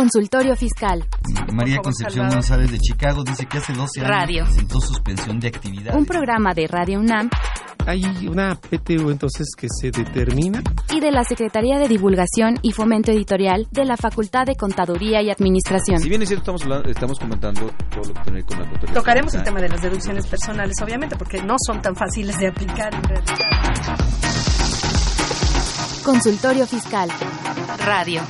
Consultorio Fiscal. María Concepción González de Chicago dice que hace 12 años Radio. presentó suspensión de actividad. Un programa de Radio UNAM Hay una PTU entonces que se determina. y de la Secretaría de Divulgación y Fomento Editorial de la Facultad de Contaduría y Administración. Si bien es cierto, estamos, hablando- estamos comentando todo lo que tiene con la contabilidad. Tocaremos el tema de las deducciones personales, obviamente, porque no son tan fáciles de aplicar en realidad. Consultorio Fiscal. Radio.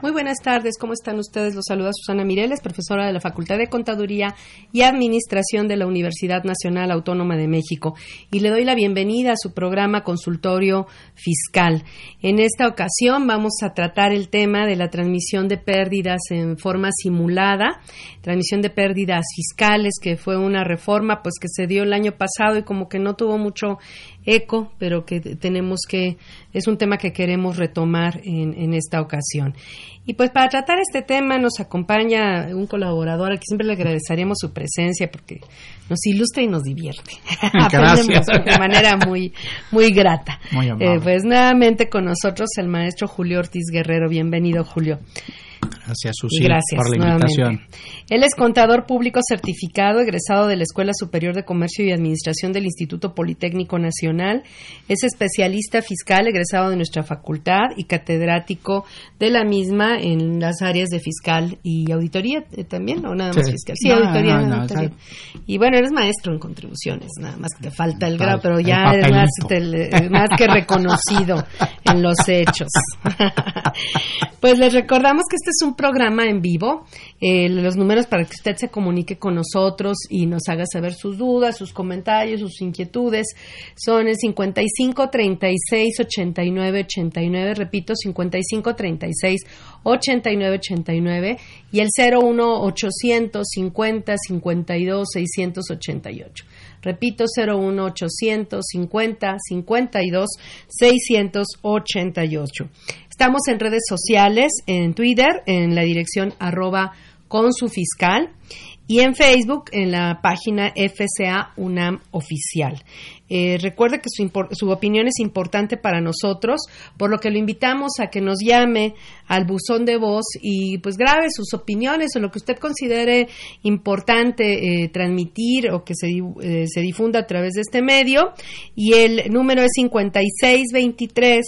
Muy buenas tardes, ¿cómo están ustedes? Los saluda Susana Mireles, profesora de la Facultad de Contaduría y Administración de la Universidad Nacional Autónoma de México, y le doy la bienvenida a su programa Consultorio Fiscal. En esta ocasión vamos a tratar el tema de la transmisión de pérdidas en forma simulada, transmisión de pérdidas fiscales, que fue una reforma pues que se dio el año pasado y como que no tuvo mucho eco, pero que tenemos que, es un tema que queremos retomar en, en esta ocasión. Y pues para tratar este tema nos acompaña un colaborador al que siempre le agradeceríamos su presencia porque nos ilustra y nos divierte. Aprendemos de manera muy, muy grata. Muy amable. Eh, pues nuevamente con nosotros el maestro Julio Ortiz Guerrero. Bienvenido, Julio. Gracias, Susi, gracias por la nuevamente. invitación. Él es contador público certificado, egresado de la Escuela Superior de Comercio y Administración del Instituto Politécnico Nacional. Es especialista fiscal, egresado de nuestra facultad y catedrático de la misma en las áreas de fiscal y auditoría eh, también, o nada más Sí. fiscal. Sí, No, auditoría. no, auditoría. Y bueno, eres maestro en contribuciones, nada más que te falta el grado, pero ya eres más, te- más que reconocido en los hechos. Pues les recordamos que este es un programa en vivo. Eh, los números para que usted se comunique con nosotros y nos haga saber sus dudas, sus comentarios, sus inquietudes son el 55 36 89 89, repito, 55 36 89 89 y el 01 850 52 688. Repito, 01 850 52 688. Estamos en redes sociales, en Twitter, en la dirección arroba con su fiscal y en Facebook en la página FCA UNAM Oficial. Eh, recuerde que su, su opinión es importante para nosotros, por lo que lo invitamos a que nos llame al buzón de voz y pues grabe sus opiniones o lo que usted considere importante eh, transmitir o que se, eh, se difunda a través de este medio. Y el número es 5623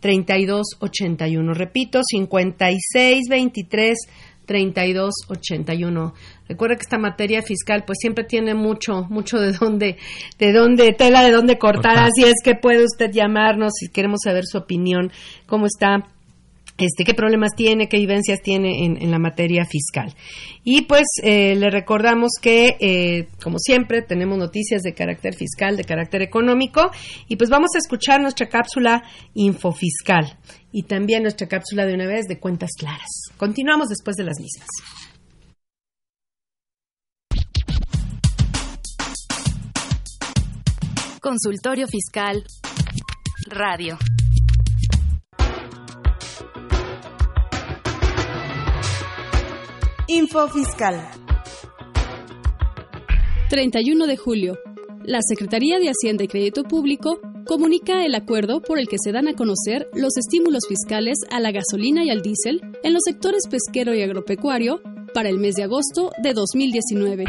3281. Repito, 5623 3281. Recuerda que esta materia fiscal pues siempre tiene mucho mucho de dónde de dónde tela de dónde cortar, Cortar. así es que puede usted llamarnos si queremos saber su opinión, cómo está este, qué problemas tiene, qué vivencias tiene en, la materia fiscal. Y pues eh, le recordamos que, eh, como siempre, tenemos noticias de carácter fiscal, de carácter económico, y pues vamos a escuchar nuestra cápsula infofiscal y también nuestra cápsula de una vez de cuentas claras. Continuamos después de las mismas. Consultorio Fiscal. Radio. Info Fiscal. 31 de julio. La Secretaría de Hacienda y Crédito Público comunica el acuerdo por el que se dan a conocer los estímulos fiscales a la gasolina y al diésel en los sectores pesquero y agropecuario para el mes de agosto de 2019.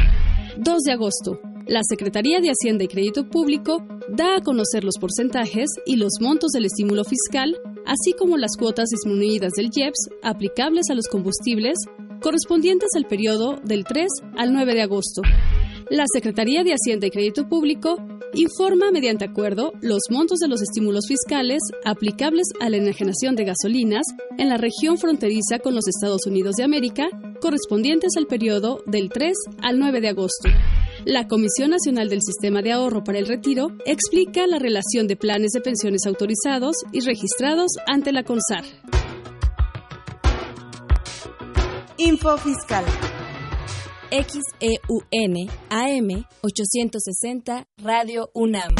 2 de agosto. La Secretaría de Hacienda y Crédito Público da a conocer los porcentajes y los montos del estímulo fiscal, así como las cuotas disminuidas del IEPS aplicables a los combustibles correspondientes al periodo del 3 al 9 de agosto. La Secretaría de Hacienda y Crédito Público informa mediante acuerdo los montos de los estímulos fiscales aplicables a la enajenación de gasolinas en la región fronteriza con los Estados Unidos de América, correspondientes al periodo del 3 al 9 de agosto. La Comisión Nacional del Sistema de Ahorro para el Retiro explica la relación de planes de pensiones autorizados y registrados ante la CONSAR. Info Fiscal. XEUN AM 860 Radio UNAM.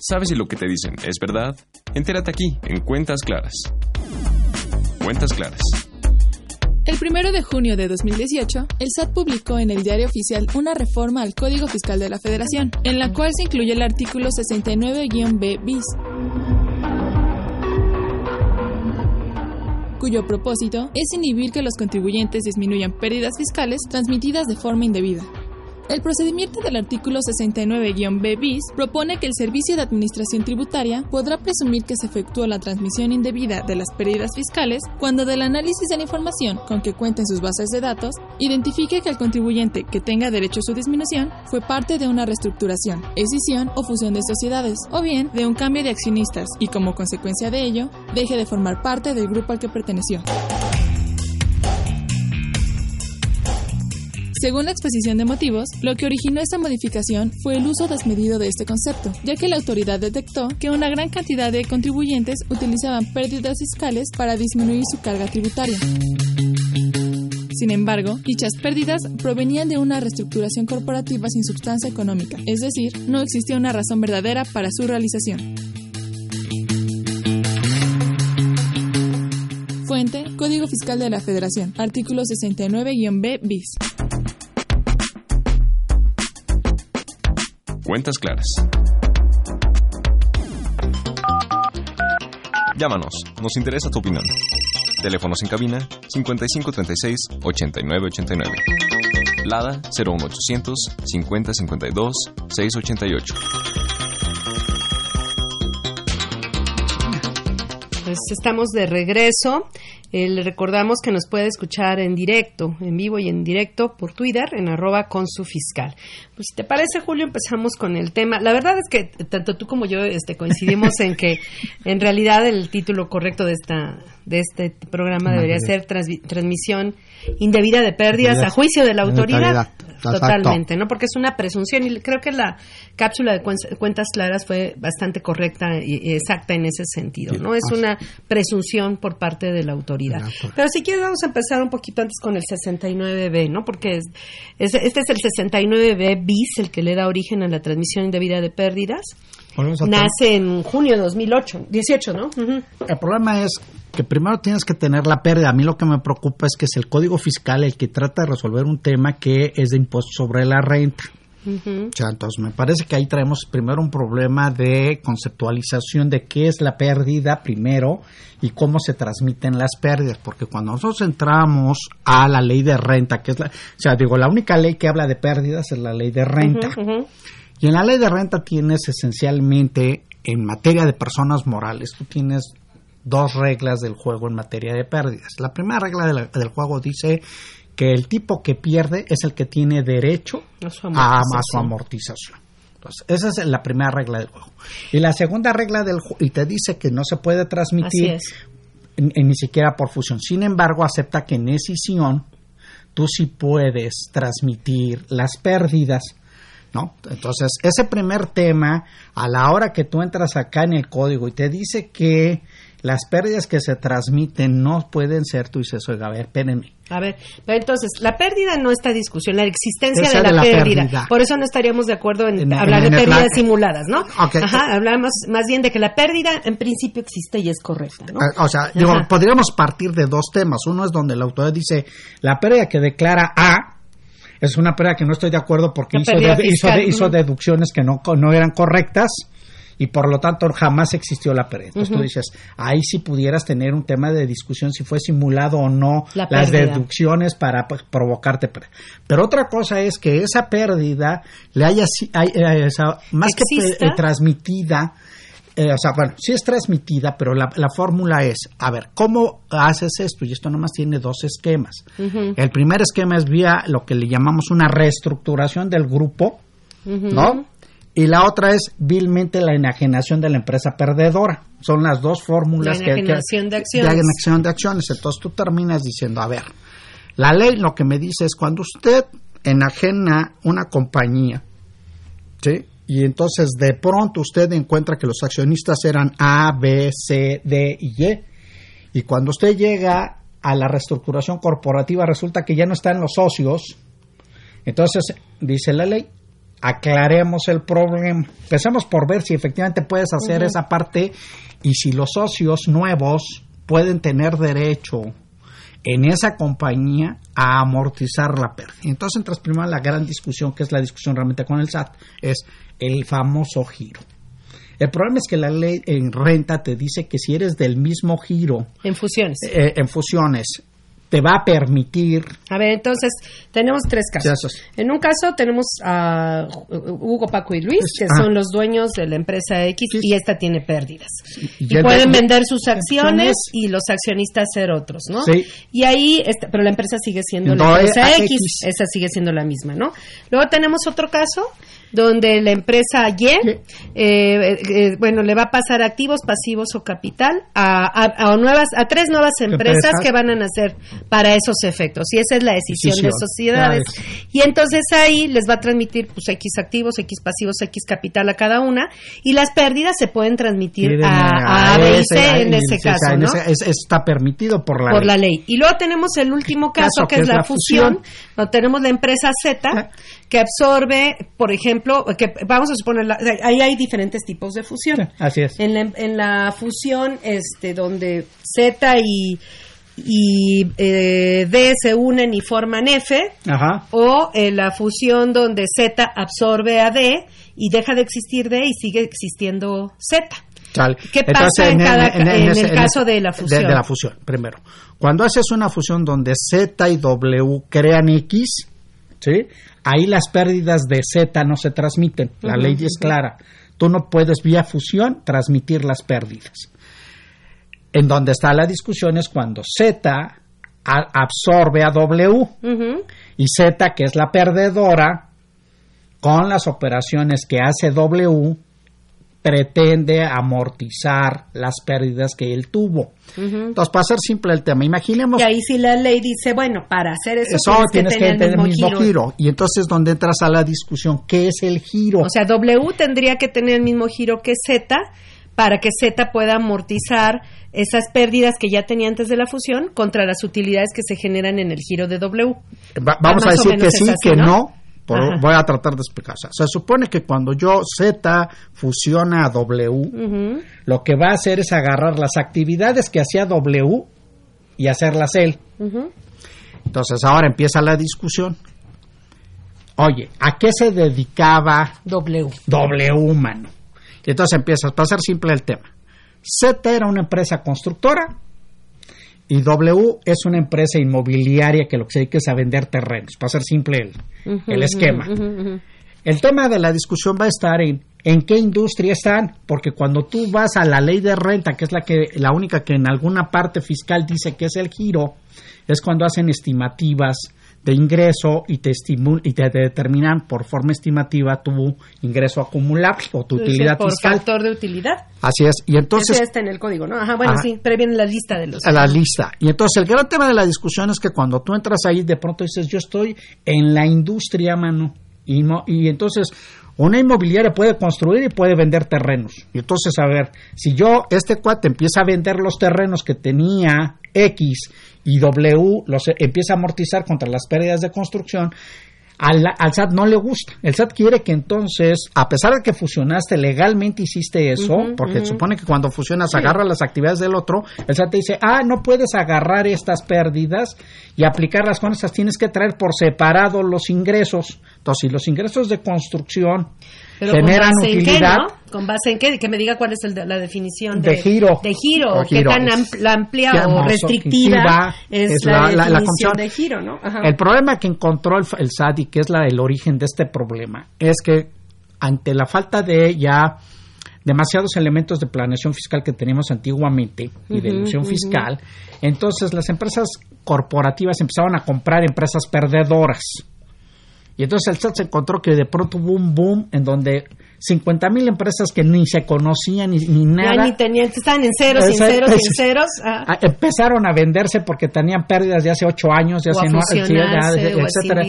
¿Sabes si lo que te dicen es verdad? Entérate aquí, en Cuentas Claras. Cuentas Claras. El primero de junio de 2018, el SAT publicó en el Diario Oficial una reforma al Código Fiscal de la Federación, en la cual se incluye el artículo 69-B bis, cuyo propósito es inhibir que los contribuyentes disminuyan pérdidas fiscales transmitidas de forma indebida. El procedimiento del artículo 69-B bis propone que el Servicio de Administración Tributaria podrá presumir que se efectuó la transmisión indebida de las pérdidas fiscales cuando del análisis de la información con que cuenten sus bases de datos identifique que el contribuyente que tenga derecho a su disminución fue parte de una reestructuración, escisión o fusión de sociedades, o bien de un cambio de accionistas y como consecuencia de ello deje de formar parte del grupo al que perteneció. Según la exposición de motivos, lo que originó esta modificación fue el uso desmedido de este concepto, ya que la autoridad detectó que una gran cantidad de contribuyentes utilizaban pérdidas fiscales para disminuir su carga tributaria. Sin embargo, dichas pérdidas provenían de una reestructuración corporativa sin sustancia económica, es decir, no existía una razón verdadera para su realización. Fuente, Código Fiscal de la Federación, artículo 69-B bis. Cuentas claras. Llámanos, nos interesa tu opinión. Teléfonos en cabina 5536 8989. Lada 01800 5052 688. Pues estamos de regreso. Eh, le recordamos que nos puede escuchar en directo, en vivo y en directo por Twitter en arroba con su fiscal. Pues si te parece, Julio, empezamos con el tema. La verdad es que tanto tú como yo este, coincidimos en que en realidad el título correcto de esta de este programa debería ser transmisión indebida de pérdidas a juicio de la autoridad. Totalmente, ¿no? Porque es una presunción y creo que la cápsula de cuentas claras fue bastante correcta y exacta en ese sentido, ¿no? Es una presunción por parte de la autoridad. Pero si quieres vamos a empezar un poquito antes con el 69B, ¿no? Porque este es el 69B bis el que le da origen a la transmisión indebida de pérdidas. Nace en junio de 2008, 18, ¿no? El problema es que primero tienes que tener la pérdida. A mí lo que me preocupa es que es el Código Fiscal el que trata de resolver un tema que es de impuesto sobre la renta. o sea, entonces me parece que ahí traemos primero un problema de conceptualización de qué es la pérdida primero y cómo se transmiten las pérdidas, porque cuando nosotros entramos a la ley de renta, que es la, o sea, digo, la única ley que habla de pérdidas es la ley de renta. Y en la ley de renta tienes esencialmente, en materia de personas morales, tú tienes dos reglas del juego en materia de pérdidas. La primera regla del juego dice que el tipo que pierde es el que tiene derecho a su amortización. Entonces, esa es la primera regla del juego. Y la segunda regla del juego, y te dice que no se puede transmitir ni siquiera por fusión. Sin embargo, acepta que en escisión tú sí puedes transmitir las pérdidas ¿no? Entonces, ese primer tema, a la hora que tú entras acá en el código y te dice que las pérdidas que se transmiten no pueden ser, tú dices, oiga, a ver, espérenme. A ver, entonces, la pérdida no está discusión, la existencia de, la, pérdida. Por eso no estaríamos de acuerdo en, hablar de pérdidas simuladas, ¿no? Ajá, hablamos más bien de que la pérdida en principio existe y es correcta, ¿no? Ah, o sea, podríamos partir de dos temas. Uno es donde la autoridad dice, la pérdida que declara A es una pérdida que no estoy de acuerdo porque hizo, deducciones que no, no eran correctas y por lo tanto jamás existió la pérdida. Entonces tú dices, ahí sí pudieras tener un tema de discusión si fue simulado o no las deducciones para pues, provocarte pérdida. Pero otra cosa es que esa pérdida le haya, eh, más que transmitida, eh, o sea, bueno, sí es transmitida, pero la, fórmula es, a ver, ¿cómo haces esto? Y esto nomás tiene dos esquemas. El primer esquema es vía lo que le llamamos una reestructuración del grupo, ¿no? Y la otra es vilmente la enajenación de la empresa perdedora. Son las dos fórmulas la enajenación de acciones. La enajenación de acciones. Entonces tú terminas diciendo, a ver, la ley lo que me dice es cuando usted enajena una compañía, ¿sí? y entonces de pronto usted encuentra que los accionistas eran A, B, C, D y Y. Y cuando usted llega a la reestructuración corporativa resulta que ya no están los socios. Entonces, dice la ley, aclaremos el problema. Empecemos por ver si efectivamente puedes hacer esa parte y si los socios nuevos pueden tener derecho en esa compañía a amortizar la pérdida. Entonces entras primero la gran discusión, que es la discusión realmente con el SAT, es el famoso giro. El problema es que la ley en renta te dice que si eres del mismo giro. En fusiones. Eh, en fusiones, te va a permitir. A ver, entonces tenemos tres casos. En un caso tenemos a Hugo, Paco y Luis, que ah. son los dueños de la empresa X y esta tiene pérdidas. Y, pueden vender sus acciones y los accionistas ser otros, ¿no? Sí. Y ahí, este, pero la empresa sigue siendo la empresa X, esa sigue siendo la misma, ¿no? Luego tenemos otro caso donde la empresa Y, eh, eh, bueno, le va a pasar activos, pasivos o capital a, nuevas, a tres nuevas empresas que van a nacer para esos efectos. Y esa es la decisión, de sociedades. Y entonces ahí les va a transmitir pues X activos, X pasivos, X capital a cada una. Y las pérdidas se pueden transmitir a, A, B y C en ese caso, ¿no? está permitido por la por la ley. Y luego tenemos el último caso, que, es, la, fusión, donde tenemos la empresa Z que absorbe, por ejemplo, que vamos a suponer, ahí hay diferentes tipos de fusión. así es. En la, en la fusión, este, donde Z y y eh, D se unen y forman F, o en la fusión donde Z absorbe a D y deja de existir D y sigue existiendo Z. ¿Qué pasa en, el caso de la fusión? De, la fusión, primero. Cuando haces una fusión donde Z y W crean X, ¿sí? ahí las pérdidas de Z no se transmiten. La ley es clara. Tú no puedes vía fusión transmitir las pérdidas. En donde está la discusión es cuando Z absorbe a W y Z, que es la perdedora, con las operaciones que hace W, pretende amortizar las pérdidas que él tuvo. Entonces, para ser simple el tema, imaginemos... Y ahí sí la ley dice, bueno, para hacer eso, tienes, que, tener, el mismo, giro. Y entonces, donde entras a la discusión, ¿qué es el giro? O sea, W tendría que tener el mismo giro que Z para que Z pueda amortizar esas pérdidas que ya tenía antes de la fusión contra las utilidades que se generan en el giro de W. vamos a decir que sí, que no voy a tratar de explicar. se supone que cuando yo Z fusiona a W, lo que va a hacer es agarrar las actividades que hacía W y hacerlas él. Entonces ahora empieza la discusión. Oye, ¿a qué se dedicaba W? W, mano. Y entonces empieza, a ser simple el tema. Z era una empresa constructora y W es una empresa inmobiliaria que lo que se dedica es a vender terrenos, para ser simple el, esquema. el tema de la discusión va a estar en en qué industria están, porque cuando tú vas a la ley de renta, que es la que la única que en alguna parte fiscal dice que es el giro, es cuando hacen estimativas de ingreso y te, y te determinan por forma estimativa tu ingreso acumulable o tu utilidad por fiscal. factor de utilidad. Así es. Y entonces... está en el código, ¿no? Ajá, bueno, sí, pero viene la lista de los... A la lista. Y entonces el gran tema de la discusión es que cuando tú entras ahí, de pronto dices, yo estoy en la industria, mano. Y, no, y entonces una inmobiliaria puede construir y puede vender terrenos. Y entonces, a ver, si yo, este cuate empieza a vender los terrenos que tenía X y W, los empieza a amortizar contra las pérdidas de construcción, al, SAT no le gusta. El SAT quiere que entonces, a pesar de que fusionaste, legalmente hiciste eso, porque supone que cuando fusionas agarra las actividades del otro, el SAT te dice, ah, no puedes agarrar estas pérdidas y aplicarlas con estas, tienes que traer por separado los ingresos. Entonces, si los ingresos de construcción generan utilidad. ¿Con base en qué? Que me diga cuál es la definición de, giro. De giro, qué tan amplia o restrictiva es, la, definición de giro, ¿no? El problema que encontró el, el SAT y que es la, el origen de este problema es que ante la falta de ya demasiados elementos de planeación fiscal que teníamos antiguamente y de ilusión fiscal, entonces las empresas corporativas empezaron a comprar empresas perdedoras y entonces el SAT se encontró que de pronto hubo un boom en donde 50 mil empresas que ni se conocían ni, nada. ni tenían, estaban en ceros, sin ceros, sin ceros. Ah. Empezaron a venderse porque tenían pérdidas de hace ocho años, de hace nueve, etcétera.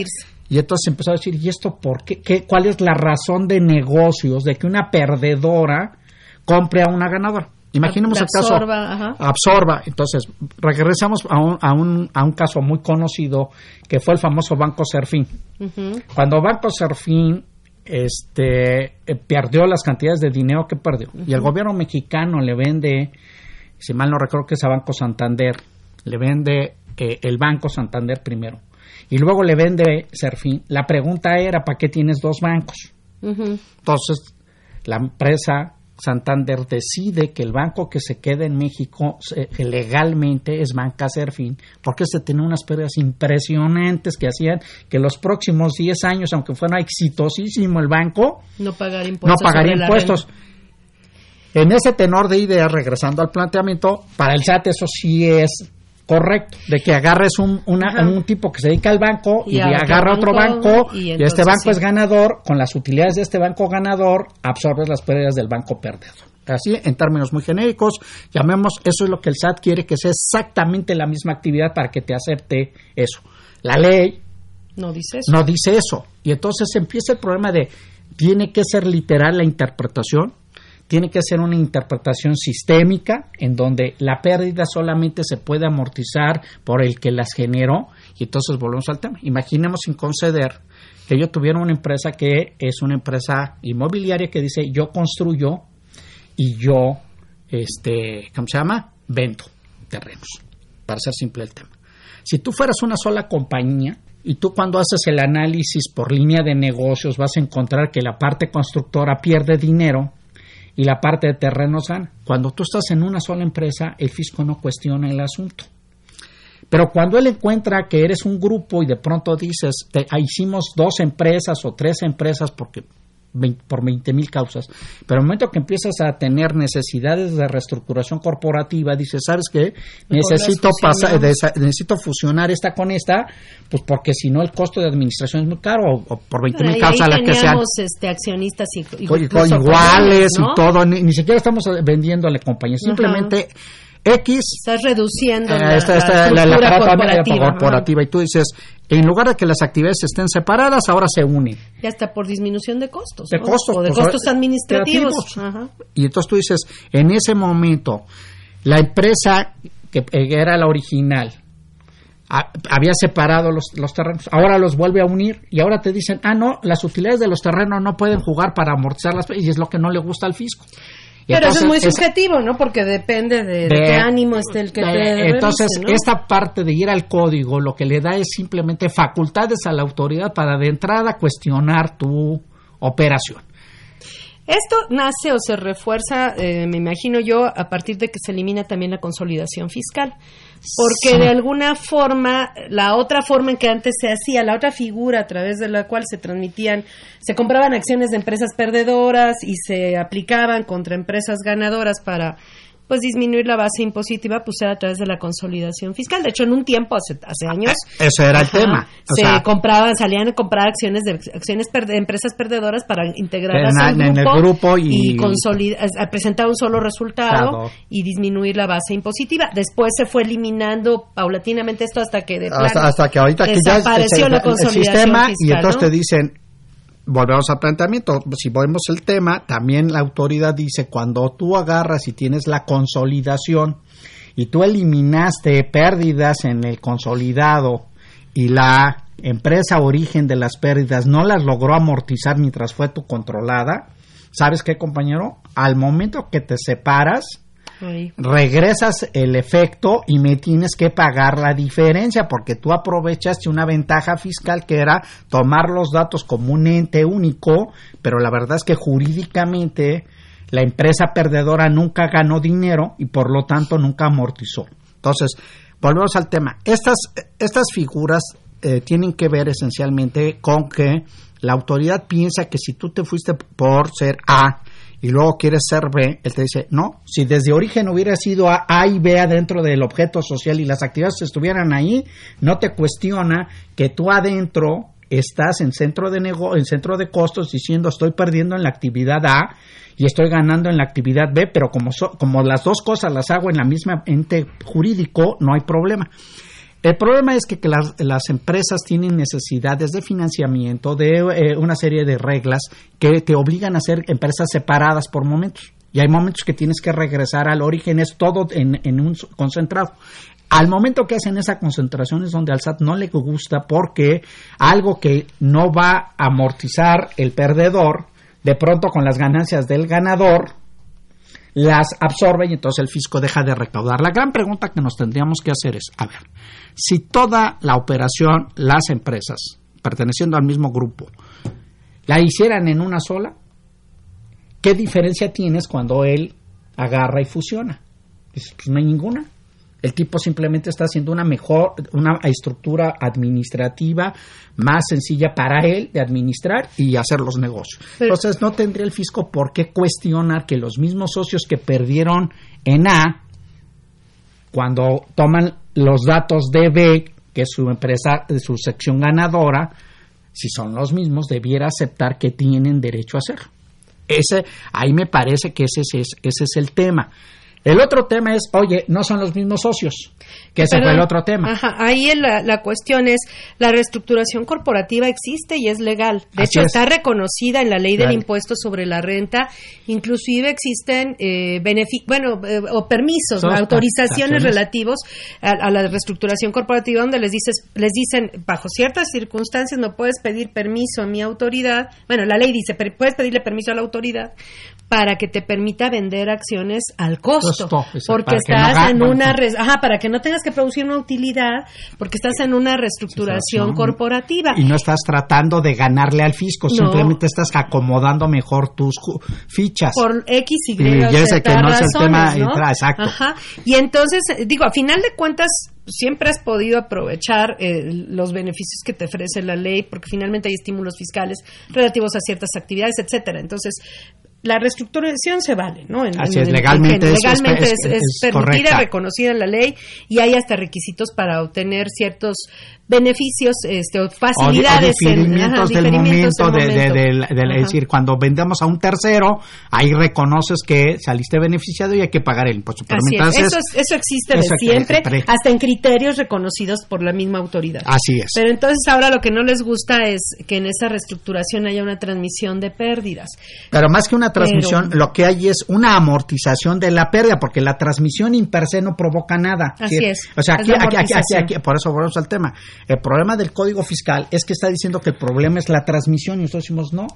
Y entonces empezó a decir, ¿y esto por qué? qué? ¿Cuál es la razón de negocios de que una perdedora compre a una ganadora? Imaginemos el caso. Absorba, absorba. Entonces, regresamos a un, a, un, a un caso muy conocido que fue el famoso Banco Serfín. Cuando Banco Serfín este, eh, perdió las cantidades de dinero que perdió y el gobierno mexicano le vende, si mal no recuerdo que es a Banco Santander, le vende eh, el Banco Santander primero y luego le vende Serfín. La pregunta era, ¿para qué tienes dos bancos? Entonces, la empresa Santander decide que el banco que se queda en México legalmente es Banca Serfín, porque se tenía unas pérdidas impresionantes que hacían que los próximos 10 años, aunque fuera exitosísimo el banco, no pagaría impuestos. No pagaría impuestos. En ese tenor de ideas, regresando al planteamiento, para el SAT eso sí es Correcto, de que agarres un, un tipo que se dedica al banco y, agarra otro banco, y, este banco es ganador, con las utilidades de este banco ganador absorbes las pérdidas del banco perdedor. Así, en términos muy genéricos, llamemos, eso es lo que el SAT quiere que sea exactamente la misma actividad para que te acepte eso. La ley no dice eso. No dice eso. Y entonces empieza el problema de, tiene que ser literal la interpretación, tiene que ser una interpretación sistémica en donde la pérdida solamente se puede amortizar por el que las generó y entonces volvemos al tema. Imaginemos sin conceder que yo tuviera una empresa que es una empresa inmobiliaria que dice yo construyo y yo, este, ¿cómo se llama? Vendo terrenos, para ser simple el tema. Si tú fueras una sola compañía, y tú cuando haces el análisis por línea de negocios vas a encontrar que la parte constructora pierde dinero y la parte de terrenos gana. Cuando tú estás en una sola empresa, el fisco no cuestiona el asunto. Pero cuando él encuentra que eres un grupo y de pronto dices, te, hicimos dos empresas o tres empresas porque por 20 mil causas. Pero el momento que empiezas a tener necesidades de reestructuración corporativa, dices, ¿sabes qué? Necesito, pasar, necesito fusionar esta con esta, pues porque si no el costo de administración es muy caro, o, por 20 mil causas las que sean. Este, accionistas y, iguales y todo, ni, siquiera estamos vendiéndole compañías, simplemente... X. Estás reduciendo la, estructura corporativa. Y tú dices, en lugar de que las actividades estén separadas, ahora se unen. Y hasta por disminución de costos. De costos. O de costos administrativos. Y entonces tú dices, en ese momento, la empresa que era la original, había separado los, los, terrenos, ahora los vuelve a unir y ahora te dicen, ah, no, las utilidades de los terrenos no pueden jugar para amortizar las y es lo que no le gusta al fisco. Pero eso es muy subjetivo, ¿no? Porque depende de, qué ánimo esté el que te Entonces, esta parte de ir al código lo que le da es simplemente facultades a la autoridad para de entrada cuestionar tu operación. Esto nace o se refuerza, eh, me imagino yo, a partir de que se elimina también la consolidación fiscal. Porque de alguna forma, la otra forma en que antes se hacía, la otra figura a través de la cual se transmitían, se compraban acciones de empresas perdedoras y se aplicaban contra empresas ganadoras para pues disminuir la base impositiva pues era a través de la consolidación fiscal. De hecho, en un tiempo, hace, hace años... Ah, eso era el tema. se compraban, salían a comprar acciones de acciones empresas perdedoras para integrarlas en, el grupo y, presentar un solo resultado y disminuir la base impositiva. Después se fue eliminando paulatinamente esto hasta que de hasta, que ahorita que ya el, la consolidación sistema y entonces te dicen volvemos al planteamiento, si vemos el tema, también la autoridad dice, cuando tú agarras y tienes la consolidación y tú eliminaste pérdidas en el consolidado y la empresa origen de las pérdidas no las logró amortizar mientras fue tu controlada, ¿sabes qué compañero? Al momento que te separas, regresas el efecto y me tienes que pagar la diferencia porque tú aprovechaste una ventaja fiscal que era tomar los datos como un ente único, pero la verdad es que jurídicamente la empresa perdedora nunca ganó dinero y por lo tanto nunca amortizó. Entonces, volvemos al tema. Estas, estas figuras eh, tienen que ver esencialmente con que la autoridad piensa que si tú te fuiste por ser A, y luego quieres ser B, él te dice, no, si desde origen hubiera sido A, a y B adentro del objeto social y las actividades estuvieran ahí, no te cuestiona que tú adentro estás en centro de nego en centro de costos diciendo estoy perdiendo en la actividad A y estoy ganando en la actividad B, pero como, como las dos cosas las hago en la misma ente jurídico, no hay problema. El problema es que, las, empresas tienen necesidades de financiamiento, de eh, una serie de reglas que te obligan a ser empresas separadas por momentos. Y hay momentos que tienes que regresar al origen, es todo en, un concentrado. Al momento que hacen esa concentración es donde al SAT no le gusta porque algo que no va a amortizar el perdedor, de pronto con las ganancias del ganador, las absorbe y entonces el fisco deja de recaudar. La gran pregunta que nos tendríamos que hacer es, a ver, si toda la operación, las empresas, perteneciendo al mismo grupo, la hicieran en una sola, ¿qué diferencia tienes cuando él agarra y fusiona? Pues, no hay ninguna. El tipo simplemente está haciendo una mejor, una estructura administrativa más sencilla para él de administrar y hacer los negocios. Entonces no tendría el fisco por qué cuestionar que los mismos socios que perdieron en A, cuando toman los datos de B, que es su empresa, su sección ganadora, si son los mismos, debiera aceptar que tienen derecho a hacerlo. Ese, ahí me parece que ese es, ese es el tema. El otro tema es, oye, no son los mismos socios, que ese fue el otro tema. Ajá, ahí la, la, cuestión es, la reestructuración corporativa existe y es legal. De hecho, está reconocida en la ley del impuesto sobre la renta. Inclusive existen eh, bueno, eh, o permisos, autorizaciones relativos a, la reestructuración corporativa donde les dices, les dicen, bajo ciertas circunstancias no puedes pedir permiso a mi autoridad. Bueno, la ley dice, puedes pedirle permiso a la autoridad para que te permita vender acciones al costo, porque estás en una ajá, para que no tengas que producir una utilidad, porque estás en una reestructuración corporativa y no estás tratando de ganarle al fisco, simplemente estás acomodando mejor tus fichas por X y, y, ese que no es el tema exacto. Ajá. Y entonces digo, a final de cuentas siempre has podido aprovechar eh, los beneficios que te ofrece la ley, porque finalmente hay estímulos fiscales relativos a ciertas actividades, etcétera. Entonces, la reestructuración se vale, ¿no? Así es, legalmente, es, permitida, reconocida en la ley y hay hasta requisitos para obtener ciertos beneficios este, o facilidades o, diferimientos, del momento, de, decir cuando vendemos a un tercero ahí reconoces que saliste beneficiado y hay que pagar el impuesto. Eso, eso existe de siempre hasta en criterios reconocidos por la misma autoridad. Así es. Pero entonces ahora lo que no les gusta es que en esa reestructuración haya una transmisión de pérdidas. Pero más que una transmisión lo que hay es una amortización de la pérdida porque la transmisión in per se no provoca nada. Así es. O sea aquí, aquí, aquí, aquí, por eso volvemos al tema el problema del código fiscal es que está diciendo que el problema es la transmisión y nosotros decimos no.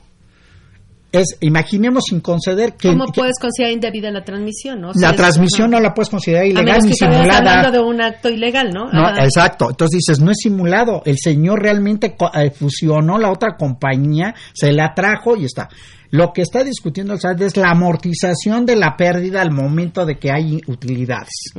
Es, imaginemos sin conceder que... ¿Cómo puedes considerar indebida la transmisión? ¿no? la transmisión no. la puedes considerar ilegal ni simulada. hablando de un acto ilegal, ¿no? No, exacto. Entonces dices, no es simulado. El señor realmente eh, fusionó la otra compañía, se la trajo y está. Lo que está discutiendo el SAT es la amortización de la pérdida al momento de que hay utilidades.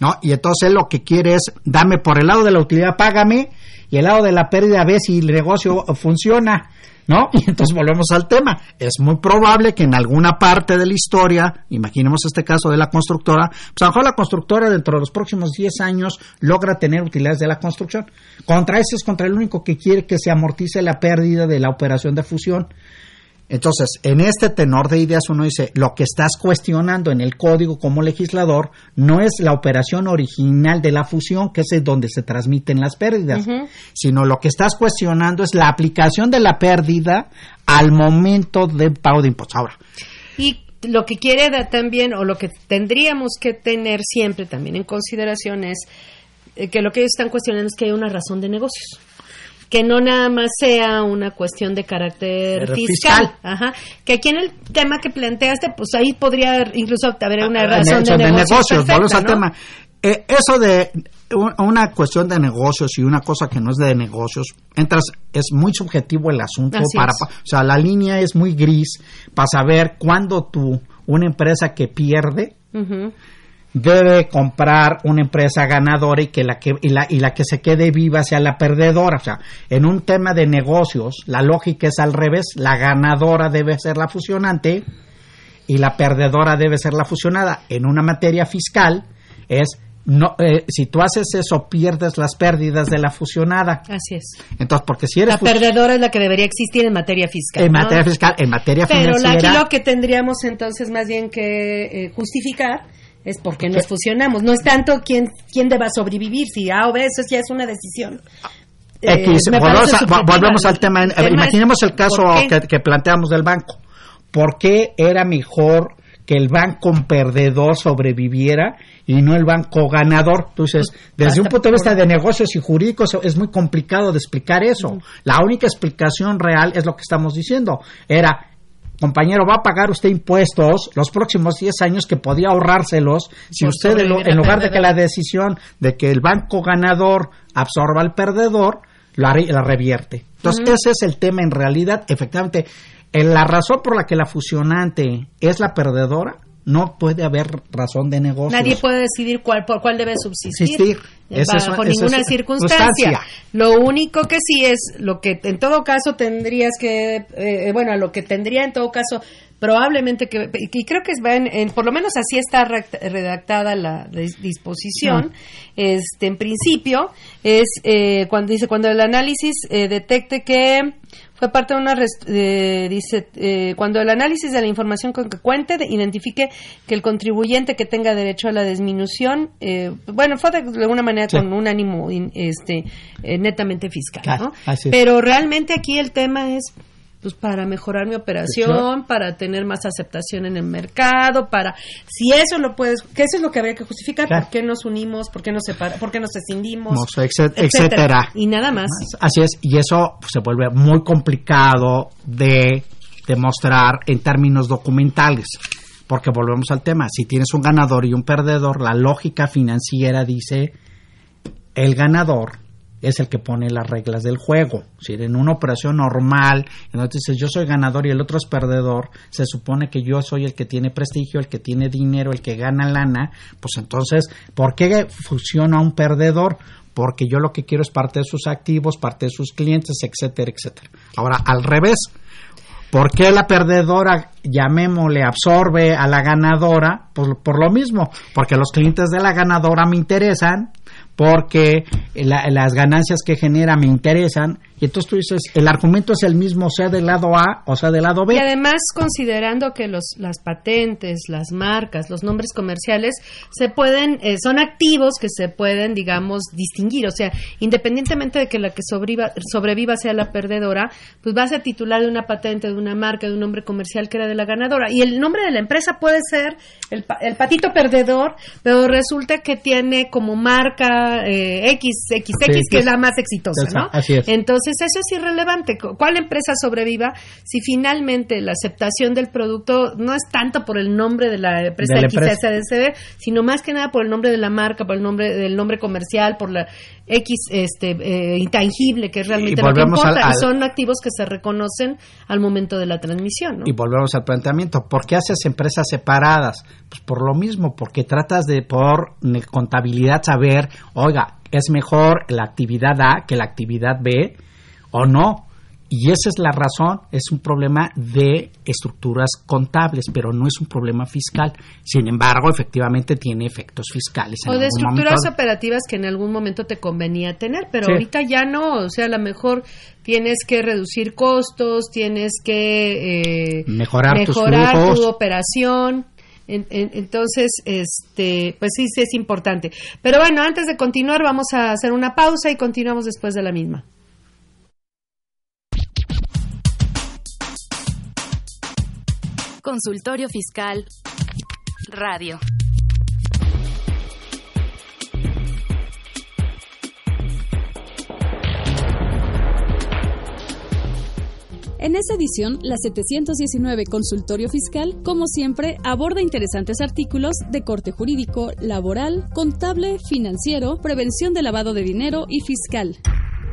¿No? Y entonces lo que quiere es, dame por el lado de la utilidad, págame, y el lado de la pérdida, ve si el negocio funciona. ¿No? Y entonces volvemos al tema. Es muy probable que en alguna parte de la historia, imaginemos este caso de la constructora, pues a lo mejor la constructora dentro de los próximos 10 años logra tener utilidades de la construcción. Contra ese es contra el único que quiere que se amortice la pérdida de la operación de fusión. Entonces, en este tenor de ideas uno dice, lo que estás cuestionando en el código como legislador no es la operación original de la fusión, que es donde se transmiten las pérdidas, sino lo que estás cuestionando es la aplicación de la pérdida al momento del pago de impuestos. Ahora. Y lo que quiere dar también, o lo que tendríamos que tener siempre también en consideración es eh, que lo que ellos están cuestionando es que hay una razón de negocios que no nada más sea una cuestión de carácter fiscal. Ajá. Que aquí en el tema que planteaste, pues ahí podría incluso haber una ah, razón de, negocios. Volvemos al tema. Eh, eso de una cuestión de negocios y una cosa que no es de negocios, entras, es muy subjetivo el asunto. para, o sea, la línea es muy gris para saber cuándo tú, una empresa que pierde, debe comprar una empresa ganadora y que la que y la, y la que se quede viva sea la perdedora. O sea, en un tema de negocios, la lógica es al revés, la ganadora debe ser la fusionante y la perdedora debe ser la fusionada. En una materia fiscal es no, eh, si tú haces eso, pierdes las pérdidas de la fusionada. Así es. Entonces, porque si eres... La perdedora es la que debería existir en materia fiscal. En materia fiscal, en materia Pero financiera... Pero aquí lo que tendríamos entonces más bien que eh, justificar es porque nos fusionamos. No es tanto quién, quién deba sobrevivir, si A o B, eso ya es una decisión. Eh, volvemos, al tema. imaginemos el caso que, planteamos del banco. ¿Por qué era mejor que el banco perdedor sobreviviera y no el banco ganador. Entonces, desde un punto de vista de negocios y jurídicos es muy complicado de explicar eso. La única explicación real es lo que estamos diciendo. Era, compañero, va a pagar usted impuestos los próximos 10 años que podía ahorrárselos si usted, en, lugar de que la decisión de que el banco ganador absorba al perdedor, la, la revierte. Entonces, ese es el tema en realidad. Efectivamente, la razón por la que la fusionante es la perdedora no puede haber razón de negocio. Nadie puede decidir cuál por cuál debe subsistir bajo ninguna circunstancia. Lo único que sí es lo que en todo caso tendrías que eh, bueno, lo que tendría en todo caso probablemente que y creo que es en, por lo menos así está redactada la disposición este en principio es eh, cuando dice cuando el análisis eh, detecte que fue parte de una dice eh, cuando el análisis de la información con que cuente identifique que el contribuyente que tenga derecho a la disminución eh, bueno fue de, alguna manera con un ánimo este eh, netamente fiscal ¿no? pero realmente aquí el tema es pues para mejorar mi operación, para tener más aceptación en el mercado, para si eso lo puedes, que eso es lo que habría que justificar, por qué nos unimos, por qué nos separa, por qué nos escindimos, etcétera. Y nada más. Así es, y eso se vuelve muy complicado de demostrar en términos documentales. Porque volvemos al tema, si tienes un ganador y un perdedor, la lógica financiera dice el ganador es el que pone las reglas del juego. Si en una operación normal, entonces dices yo soy ganador y el otro es perdedor, se supone que yo soy el que tiene prestigio, el que tiene dinero, el que gana lana, pues entonces, ¿por qué funciona un perdedor? Porque yo lo que quiero es parte de sus activos, parte de sus clientes, etcétera, etcétera. Ahora, al revés, ¿Por qué la perdedora, llamémosle, absorbe a la ganadora? Pues por lo mismo, porque los clientes de la ganadora me interesan, porque las ganancias que genera me interesan. Y entonces tú dices, el argumento es el mismo, sea del lado A o sea del lado B. Y además, considerando que los, las patentes, las marcas, los nombres comerciales se pueden, eh, son activos que se pueden, digamos, distinguir. O sea, independientemente de que la que sobreviva, sobreviva sea la perdedora, pues vas a titular de una patente, de una marca, de un nombre comercial que era de la ganadora. Y el nombre de la empresa puede ser el, el patito perdedor, pero resulta que tiene como marca eh, XXX, que es la más exitosa, ¿no? Entonces, eso es irrelevante. ¿Cuál empresa sobreviva si finalmente la aceptación del producto no es tanto por el nombre de la empresa XSDCB, sino más que nada por el nombre de la marca, por el nombre del nombre comercial, por la X este eh, intangible, que es realmente lo que importa, y son activos que se reconocen al momento de la transmisión. Y volvemos al planteamiento, ¿por qué haces empresas separadas? Pues por lo mismo, porque tratas de por contabilidad saber, oiga, es mejor la actividad A que la actividad B o no. Y esa es la razón, es un problema de estructuras contables, pero no es un problema fiscal. Sin embargo, efectivamente tiene efectos fiscales. o de estructuras operativas que en algún momento te convenía tener, pero ahorita ya no. O sea, a lo mejor tienes que reducir costos, tienes que eh, mejorar, mejorar tu operación. entonces, este, pues sí, sí es importante. Pero bueno, antes de continuar, vamos a hacer una pausa y continuamos después de la misma. Consultorio Fiscal Radio. En esta edición, la 719 Consultorio Fiscal, como siempre, aborda interesantes artículos de corte jurídico, laboral, contable, financiero, prevención de lavado de dinero y fiscal.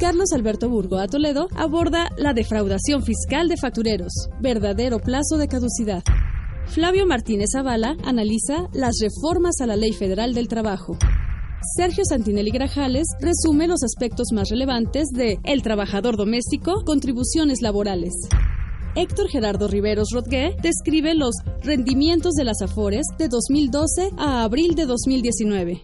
Carlos Alberto Burgo a Toledo aborda la defraudación fiscal de factureros, verdadero plazo de caducidad. Flavio Martínez Zavala analiza las reformas a la Ley Federal del Trabajo. Sergio Santinelli Grajales resume los aspectos más relevantes de El trabajador doméstico, contribuciones laborales. Héctor Gerardo Riveros Rodgué describe los rendimientos de las AFORES de 2012 a abril de 2019.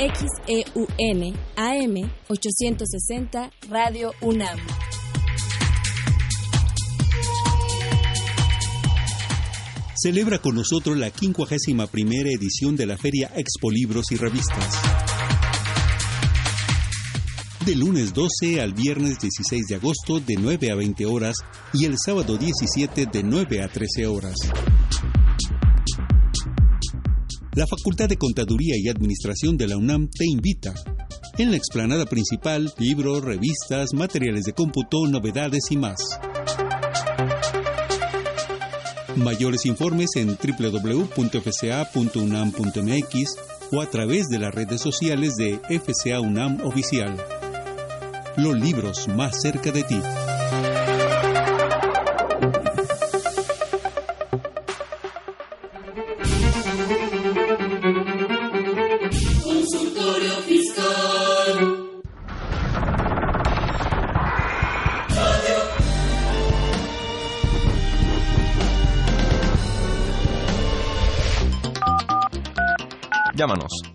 XEUN AM 860 Radio UNAM. Celebra con nosotros la 51 primera edición de la Feria Expo Libros y Revistas. De lunes 12 al viernes 16 de agosto de 9 a 20 horas y el sábado 17 de 9 a 13 horas. La Facultad de Contaduría y Administración de la UNAM te invita. En la explanada principal, libros, revistas, materiales de cómputo, novedades y más. Mayores informes en www.fca.unam.mx o a través de las redes sociales de FCA UNAM Oficial. Los libros más cerca de ti.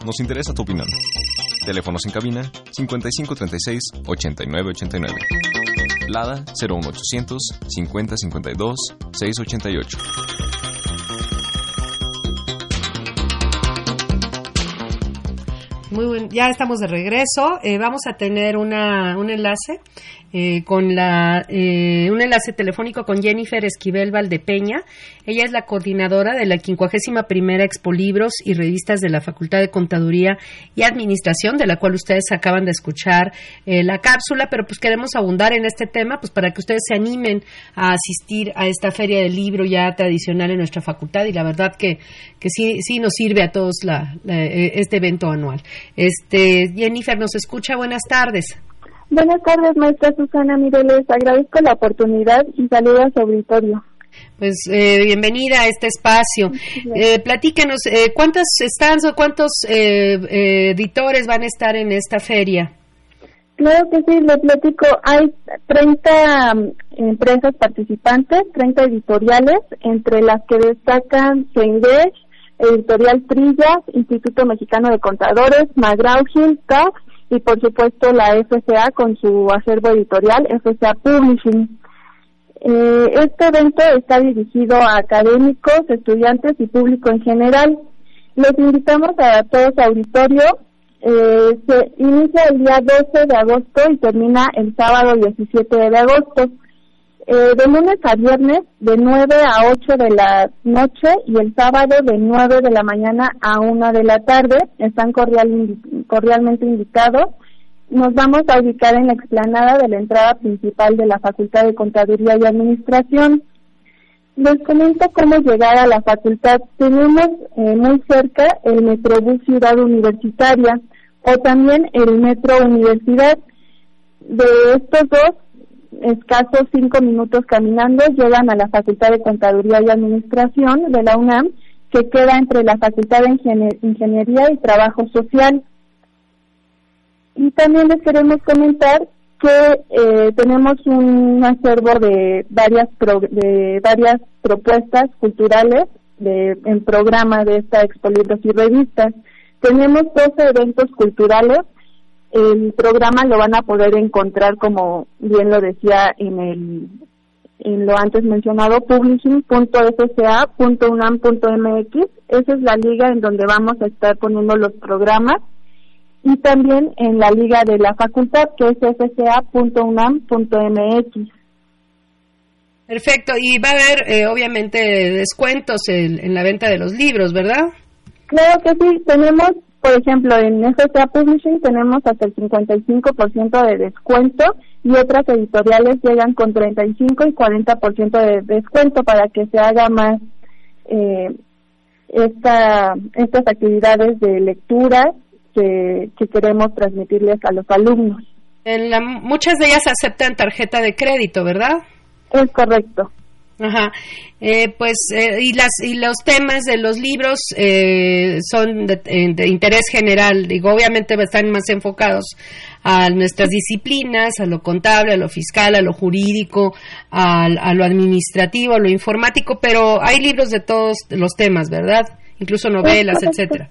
Nos interesa tu opinión. Teléfonos en cabina 5536-8989. Lada 01800 5052 688. Muy bien, ya estamos de regreso. Eh, vamos a tener una, un enlace eh, con la, eh, un enlace telefónico con Jennifer Esquivel Valdepeña. Ella es la coordinadora de la 51 primera Expo Libros y Revistas de la Facultad de Contaduría y Administración, de la cual ustedes acaban de escuchar eh, la cápsula, pero pues queremos abundar en este tema pues para que ustedes se animen a asistir a esta feria del libro ya tradicional en nuestra facultad y la verdad que, que sí, sí nos sirve a todos la, este evento anual. Este, Jennifer, ¿nos escucha? Buenas tardes. Buenas tardes, maestra Susana Mireles. Agradezco la oportunidad y saludo a su auditorio. Pues eh, bienvenida a este espacio. Eh, platíquenos, eh, ¿cuántos stands o cuántos eh, editores van a estar en esta feria? Claro que sí, le platico. Hay 30 mm, empresas participantes, 30 editoriales, entre las que destacan Sengesh, Editorial Trillas, Instituto Mexicano de Contadores, McGraw-Hill, CAF y por supuesto la FCA con su acervo editorial, FCA Publishing. Eh, este evento está dirigido a académicos, estudiantes y público en general. Los invitamos a todos a auditorio. Eh, se inicia el día 12 de agosto y termina el sábado 17 de agosto. Eh, de lunes a viernes de 9 a 8 de la noche y el sábado de 9 de la mañana a 1 de la tarde. Están cordial, cordialmente invitados. Nos vamos a ubicar en la explanada de la entrada principal de la Facultad de Contaduría y Administración. Les comento cómo llegar a la facultad. Tenemos eh, muy cerca el Metrobús Ciudad Universitaria o también el Metro Universidad. De estos dos escasos cinco minutos caminando llegan a la Facultad de Contaduría y Administración de la UNAM, que queda entre la Facultad de Ingeniería y Trabajo Social. Y también les queremos comentar que eh, tenemos un acervo de varias de varias propuestas culturales de, en programa de esta Expo Libros y Revistas. Tenemos 12 eventos culturales el programa lo van a poder encontrar, como bien lo decía en el en lo antes mencionado, publishing.fca.unam.mx. Esa es la liga en donde vamos a estar poniendo los programas. Y también en la liga de la facultad, que es fca.unam.mx. Perfecto. Y va a haber, eh, obviamente, descuentos en la venta de los libros, ¿verdad? Claro que sí. Tenemos por ejemplo, en FCA Publishing tenemos hasta el 55% de descuento y otras editoriales llegan con 35 y 40% de descuento para que se haga más eh, esta, estas actividades de lectura que, queremos transmitirles a los alumnos. En muchas de ellas aceptan tarjeta de crédito, ¿verdad? Es correcto. Ajá. Eh, pues, eh, y, las, y los temas de los libros eh, son de, interés general. Digo, obviamente están más enfocados a nuestras disciplinas, a lo contable, a lo fiscal, a lo jurídico, a, a lo administrativo, a lo informático, pero hay libros de todos los temas, ¿verdad? Incluso novelas, etcétera.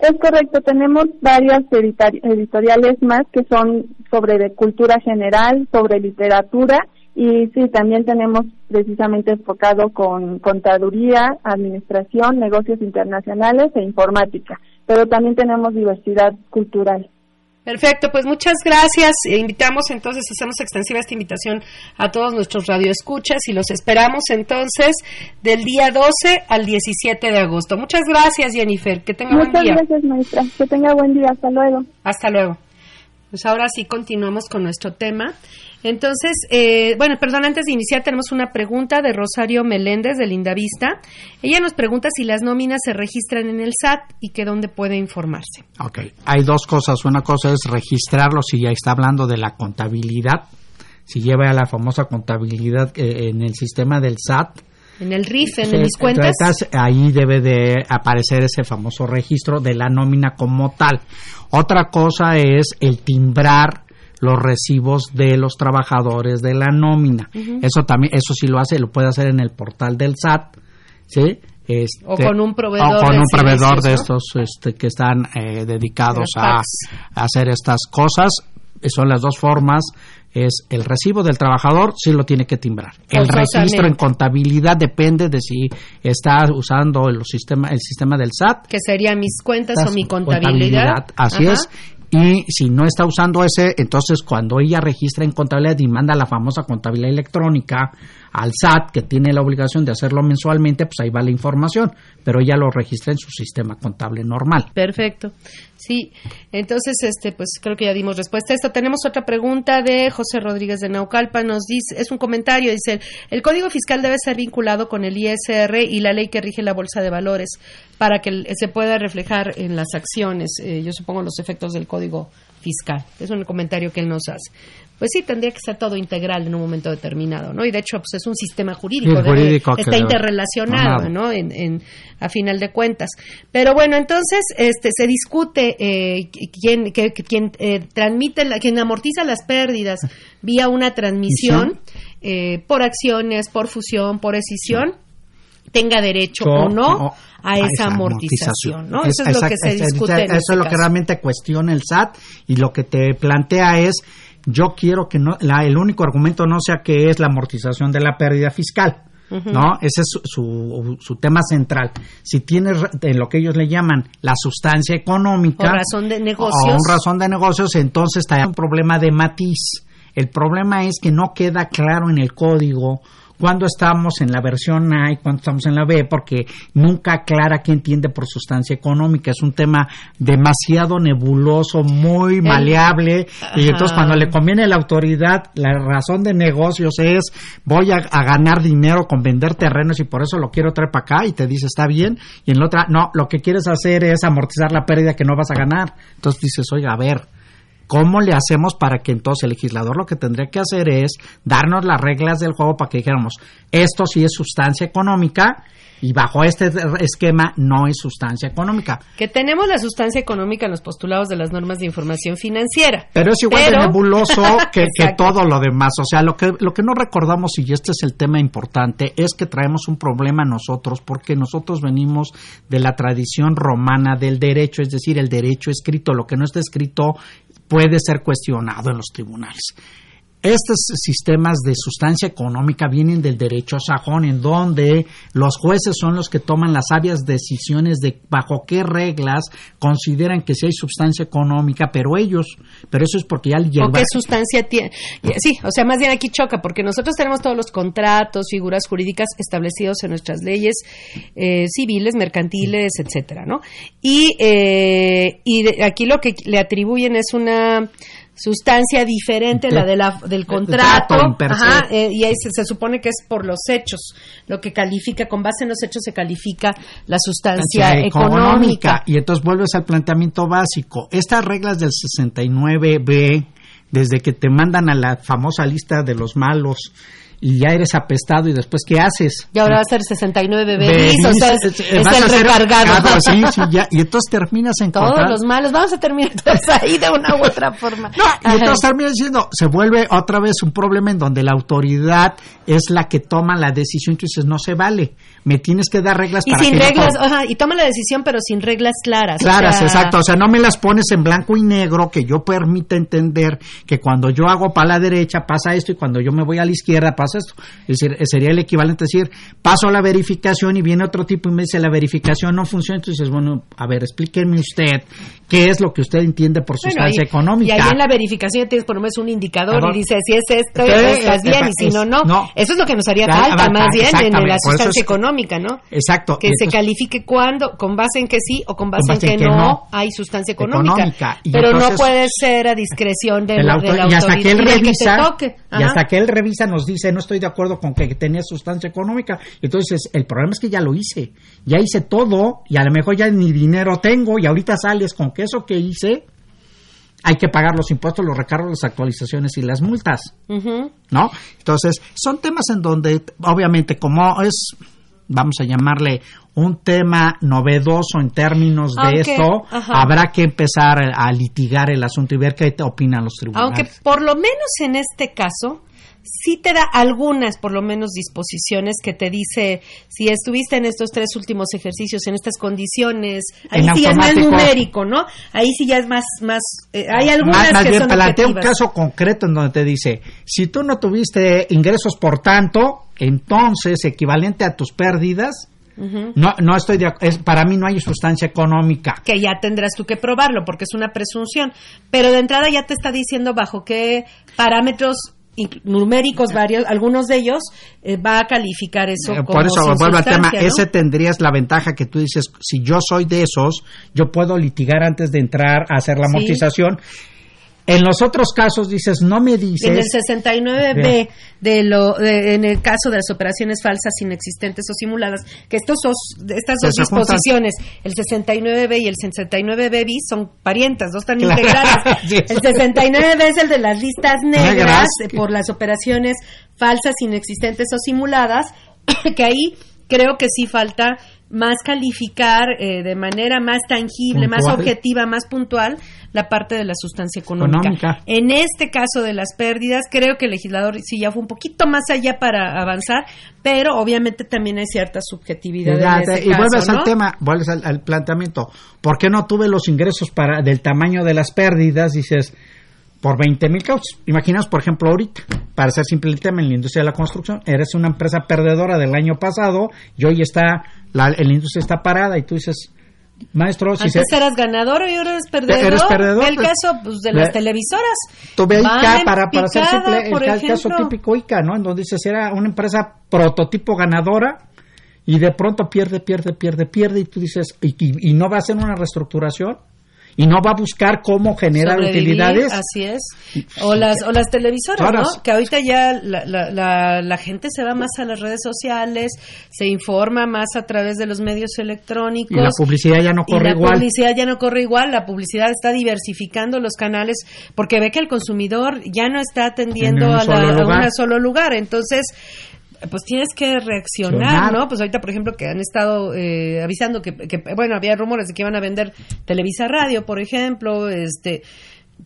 Es correcto, tenemos varias editoriales más que son sobre de cultura general, sobre literatura y sí, también tenemos precisamente enfocado con contaduría, administración, negocios internacionales e informática, pero también tenemos diversidad cultural. Perfecto, pues muchas gracias. E invitamos entonces, hacemos extensiva esta invitación a todos nuestros radioescuchas y los esperamos entonces del día 12 al 17 de agosto. Muchas gracias, Jennifer. Que tenga buen día. Muchas gracias, maestra. Que tenga buen día. Hasta luego. Hasta luego. Pues ahora sí continuamos con nuestro tema. Entonces, eh, bueno, perdón, antes de iniciar tenemos una pregunta de Rosario Meléndez de Lindavista. Ella nos pregunta si las nóminas se registran en el SAT y que dónde puede informarse. Ok, hay dos cosas. Una cosa es registrarlo si ya está hablando de la contabilidad, si lleva a la famosa contabilidad eh, en el sistema del SAT. En el RIF, en mis cuentas. Ahí debe de aparecer ese famoso registro de la nómina como tal. Otra cosa es el timbrar los recibos de los trabajadores de la nómina. Eso también, eso sí lo hace, lo puede hacer en el portal del SAT, ¿sí? Este, o con un proveedor, o con un proveedor de estos este, que están eh, dedicados a, hacer estas cosas. Son las dos formas. Es el recibo del trabajador, sí lo tiene que timbrar. El registro en contabilidad depende de si está usando el sistema, el sistema del SAT. Que sería mis cuentas o mi contabilidad. Así es y si no está usando ese, entonces cuando ella registra en contabilidad y manda la famosa contabilidad electrónica al SAT, que tiene la obligación de hacerlo mensualmente, pues ahí va la información, pero ella lo registra en su sistema contable normal. Perfecto. Sí, entonces, este, pues creo que ya dimos respuesta a esto. Tenemos otra pregunta de José Rodríguez de Naucalpa. Nos dice, es un comentario, dice, el Código Fiscal debe ser vinculado con el ISR y la ley que rige la Bolsa de Valores para que se pueda reflejar en las acciones, eh, yo supongo, los efectos del Código Fiscal. Es un comentario que él nos hace pues sí, tendría que ser todo integral en un momento determinado, ¿no? Y de hecho, pues es un sistema jurídico, está interrelacionado, ¿no? En, a final de cuentas. Pero bueno, entonces este se discute eh, quién, que, quién eh, transmite, la, quién amortiza las pérdidas vía una transmisión eh, por acciones, por fusión, por escisión, tenga derecho o no. A esa, amortización, ¿no? eso es lo que se discute. Eso, es lo que realmente cuestiona el SAT y lo que te plantea es yo quiero que no, la, el único argumento no sea que es la amortización de la pérdida fiscal. ¿No? Ese es su, su, tema central. Si tienes en lo que ellos le llaman la sustancia económica. O razón de negocios. O un razón de negocios, entonces está un problema de matiz. El problema es que no queda claro en el código cuando estamos en la versión A y cuando estamos en la B, porque nunca aclara qué entiende por sustancia económica. Es un tema demasiado nebuloso, muy maleable, y entonces cuando le conviene a la autoridad, la razón de negocios es voy a, ganar dinero con vender terrenos y por eso lo quiero traer para acá y te dice está bien, y en la otra, no, lo que quieres hacer es amortizar la pérdida que no vas a ganar. Entonces dices, oiga, a ver, ¿Cómo le hacemos para que entonces el legislador lo que tendría que hacer es darnos las reglas del juego para que dijéramos, esto sí es sustancia económica y bajo este esquema no es sustancia económica. Que tenemos la sustancia económica en los postulados de las normas de información financiera. Pero es igual de nebuloso que, que, todo lo demás. O sea, lo que, lo que no recordamos, y este es el tema importante, es que traemos un problema nosotros, porque nosotros venimos de la tradición romana del derecho, es decir, el derecho escrito. Lo que no está escrito puede ser cuestionado en los tribunales. Estos sistemas de sustancia económica vienen del derecho sajón, en donde los jueces son los que toman las sabias decisiones de bajo qué reglas consideran que si hay sustancia económica, pero ellos, pero eso es porque ya llevan... ¿O qué sustancia tiene? Sí, o sea, más bien aquí choca, porque nosotros tenemos todos los contratos, figuras jurídicas establecidos en nuestras leyes eh, civiles, mercantiles, etcétera, ¿no? Y, eh, y aquí lo que le atribuyen es una sustancia diferente, la, de la del contrato, eh, y ahí se, supone que es por los hechos, lo que califica, con base en los hechos se califica la sustancia económica. Y entonces vuelves al planteamiento básico. Estas reglas del 69B, desde que te mandan a la famosa lista de los malos, y ya eres apestado y después ¿qué haces? Y ahora va a ser 69 bebés, o sea, es, el recargado. sí, sí, ya, y entonces terminas en Todos los malos, vamos a terminar todos ahí de una u otra forma. No, y entonces terminas diciendo, se vuelve otra vez un problema en donde la autoridad es la que toma la decisión, tú dices, no se vale, me tienes que dar reglas y sin reglas, y toma la decisión pero sin reglas claras. Claras, exacto, o sea, no me las pones en blanco y negro que yo permita entender que cuando yo hago para la derecha pasa esto y cuando yo me voy a la izquierda pasa esto. Es decir, sería el equivalente a decir, paso a la verificación y viene otro tipo y me dice la verificación no funciona. Entonces, bueno, a ver, explíqueme usted qué es lo que usted entiende por sustancia económica. Y ahí en la verificación tienes por lo menos un indicador y dice si es esto, estás bien, y si no, no, Eso es lo que nos haría falta más bien en la sustancia económica, ¿no? Exacto. Que se califique cuando, con base en que sí o con base, en, que, no, hay sustancia económica. Pero no puede ser a discreción de, la, autoridad. Y hasta que él revisa, y hasta que él revisa nos dice, no estoy de acuerdo con que tenía sustancia económica. Entonces, el problema es que ya lo hice. Ya hice todo y a lo mejor ya ni dinero tengo y ahorita sales con que eso que hice hay que pagar los impuestos, los recargos, las actualizaciones y las multas. ¿No? Entonces, son temas en donde, obviamente, como es, vamos a llamarle un tema novedoso en términos de esto, habrá que empezar a litigar el asunto y ver qué opinan los tribunales. Aunque por lo menos en este caso, sí te da algunas, por lo menos, disposiciones que te dice si estuviste en estos tres últimos ejercicios, en estas condiciones, ahí sí ya es más numérico, ¿no? Ahí sí ya es más, más, eh, hay algunas más, que bien, plantea un caso concreto en donde te dice, si tú no tuviste ingresos por tanto, entonces, equivalente a tus pérdidas, No, no estoy de, es, para mí no hay sustancia económica. Que ya tendrás tú que probarlo porque es una presunción. Pero de entrada ya te está diciendo bajo qué parámetros numéricos varios, algunos de ellos eh, va a calificar eso eh, Por eso vuelvo al tema, ese tendrías la ventaja que tú dices, si yo soy de esos, yo puedo litigar antes de entrar a hacer la amortización en los otros casos dices, no me dices. En el 69B, de lo, en el caso de las operaciones falsas, inexistentes o simuladas, que estos estas dos disposiciones, el 69B y el 69B bis, son parientas, dos están integradas. El 69B es el de las listas negras por las operaciones falsas, inexistentes o simuladas, que ahí creo que sí falta más calificar eh, de manera más tangible, más objetiva, más puntual la parte de la sustancia económica. En este caso de las pérdidas, creo que el legislador sí ya fue un poquito más allá para avanzar, pero obviamente también hay cierta subjetividad. en este y vuelves al tema, vuelves al, planteamiento. ¿Por qué no tuve los ingresos para del tamaño de las pérdidas? Dices, por 20 mil causos. Imaginaos, por ejemplo, ahorita, para ser simple el tema, en la industria de la construcción, eres una empresa perdedora del año pasado y hoy está, la, la industria está parada y tú dices, Maestro, si Antes eras ganador y ahora eres perdedor. Eres perdedor. El pues, caso pues, de las televisoras. Tuve ICA, para, para ser simple, el caso típico ICA, ¿no? En donde dices, era una empresa prototipo ganadora y de pronto pierde, pierde, pierde, pierde y tú dices, y, y no va a ser una reestructuración y no va a buscar cómo generar utilidades. Así es. O las, o las televisoras, ¿no? Que ahorita ya la, la, la, gente se va más a las redes sociales, se informa más a través de los medios electrónicos. Y la publicidad ya no corre igual. La publicidad ya no corre igual, la publicidad está diversificando los canales porque ve que el consumidor ya no está atendiendo a, a un solo lugar. Entonces, pues tienes que reaccionar, ¿no? Pues ahorita, por ejemplo, que han estado eh, avisando que, que, bueno, había rumores de que iban a vender Televisa Radio, por ejemplo, este,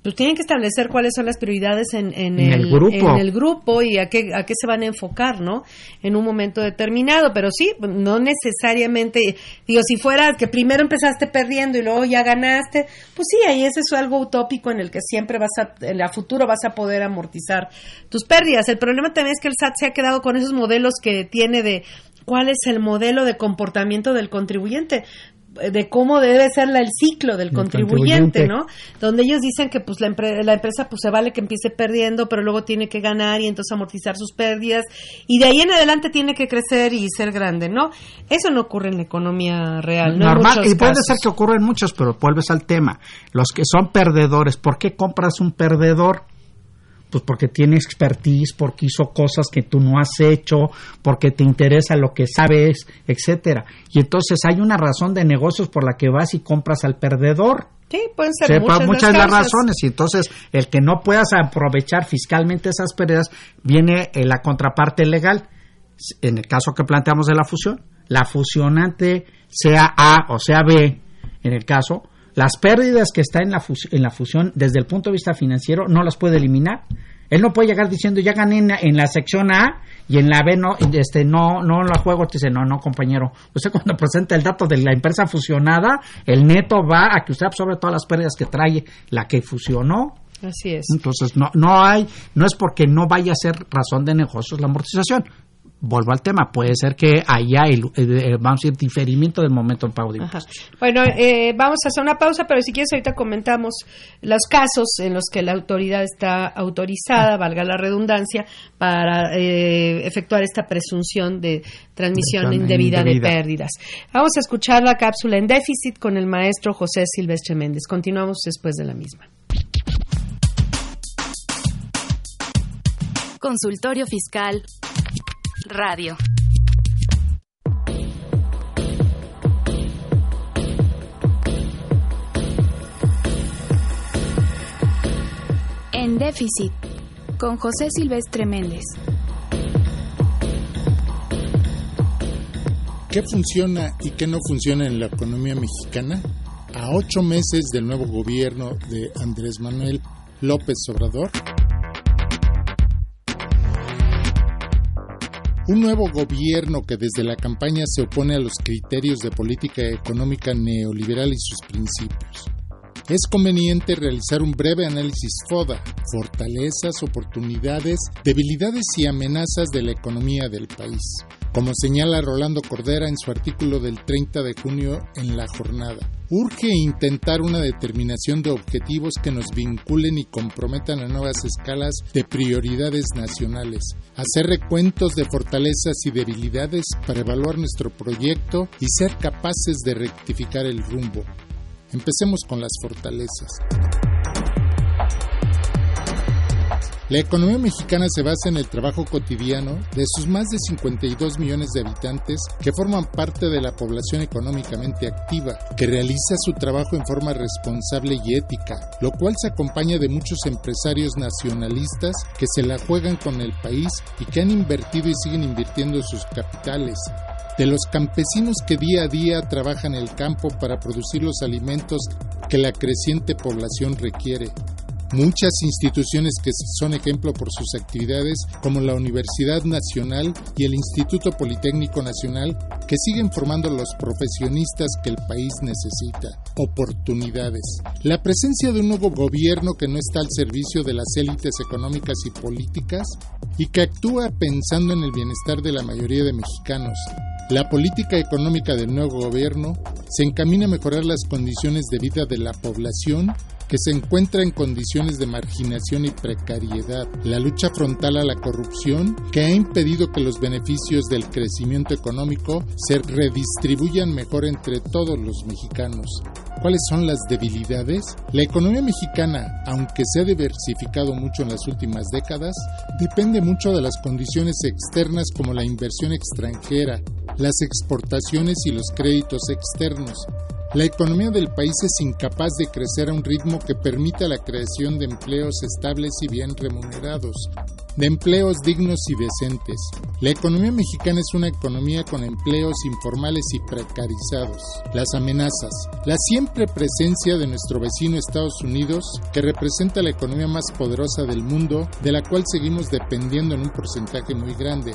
pues tienen que establecer cuáles son las prioridades en, en, el, grupo. en el grupo y a qué, a qué se van a enfocar, ¿no? En un momento determinado, pero sí, no necesariamente, digo, si fuera que primero empezaste perdiendo y luego ya ganaste, pues sí, ahí es eso algo utópico en el que siempre vas a, en el futuro vas a poder amortizar tus pérdidas. El problema también es que el SAT se ha quedado con esos modelos que tiene de cuál es el modelo de comportamiento del contribuyente de cómo debe ser el ciclo del contribuyente, ¿no? Donde ellos dicen que pues la, la, empresa pues se vale que empiece perdiendo, pero luego tiene que ganar y entonces amortizar sus pérdidas y de ahí en adelante tiene que crecer y ser grande, ¿no? Eso no ocurre en la economía real, ¿no? Normal, y puede ser que ocurra en muchos, pero vuelves al tema. Los que son perdedores, ¿por qué compras un perdedor? Pues porque tiene expertise, porque hizo cosas que tú no has hecho, porque te interesa lo que sabes, etcétera. Y entonces hay una razón de negocios por la que vas y compras al perdedor. Sí, pueden ser muchas, muchas las, las razones. Y entonces, el que no puedas aprovechar fiscalmente esas pérdidas, viene en la contraparte legal. En el caso que planteamos de la fusión, la fusionante sea A o sea B, en el caso, las pérdidas que está en la, en la fusión desde el punto de vista financiero no las puede eliminar. Él no puede llegar diciendo ya gané en, la sección A y en la B no, este, no, no la juego. Te dice, no, no, compañero. Usted cuando presenta el dato de la empresa fusionada, el neto va a que usted absorbe todas las pérdidas que trae la que fusionó. Así es. Entonces, no, no hay, no es porque no vaya a ser razón de negocios la amortización vuelvo al tema, puede ser que haya, el, vamos a decir, diferimiento del momento del pago de impuestos. Bueno, eh, vamos a hacer una pausa, pero si quieres ahorita comentamos los casos en los que la autoridad está autorizada, valga la redundancia, para eh, efectuar esta presunción de transmisión indebida, de pérdidas. Vamos a escuchar la cápsula en déficit con el maestro José Silvestre Méndez. Continuamos después de la misma. Consultorio Fiscal Radio. En déficit, con José Silvestre Méndez. ¿Qué funciona y qué no funciona en la economía mexicana? A ocho meses del nuevo gobierno de Andrés Manuel López Obrador, Un nuevo gobierno que desde la campaña se opone a los criterios de política económica neoliberal y sus principios. Es conveniente realizar un breve análisis FODA, fortalezas, oportunidades, debilidades y amenazas de la economía del país, como señala Rolando Cordera en su artículo del 30 de junio en La Jornada. Urge intentar una determinación de objetivos que nos vinculen y comprometan a nuevas escalas de prioridades nacionales, hacer recuentos de fortalezas y debilidades para evaluar nuestro proyecto y ser capaces de rectificar el rumbo. Empecemos con las fortalezas. La economía mexicana se basa en el trabajo cotidiano de sus más de 52 millones de habitantes que forman parte de la población económicamente activa, que realiza su trabajo en forma responsable y ética, lo cual se acompaña de muchos empresarios nacionalistas que se la juegan con el país y que han invertido y siguen invirtiendo sus capitales, de los campesinos que día a día trabajan el campo para producir los alimentos que la creciente población requiere, Muchas instituciones que son ejemplo por sus actividades, como la Universidad Nacional y el Instituto Politécnico Nacional, que siguen formando los profesionistas que el país necesita. Oportunidades. La presencia de un nuevo gobierno que no está al servicio de las élites económicas y políticas y que actúa pensando en el bienestar de la mayoría de mexicanos. La política económica del nuevo gobierno se encamina a mejorar las condiciones de vida de la población que se encuentra en condiciones de marginación y precariedad, la lucha frontal a la corrupción que ha impedido que los beneficios del crecimiento económico se redistribuyan mejor entre todos los mexicanos. ¿Cuáles son las debilidades? La economía mexicana, aunque se ha diversificado mucho en las últimas décadas, depende mucho de las condiciones externas como la inversión extranjera, las exportaciones y los créditos externos, la economía del país es incapaz de crecer a un ritmo que permita la creación de empleos estables y bien remunerados, de empleos dignos y decentes. La economía mexicana es una economía con empleos informales y precarizados. Las amenazas. La siempre presencia de nuestro vecino Estados Unidos, que representa la economía más poderosa del mundo, de la cual seguimos dependiendo en un porcentaje muy grande.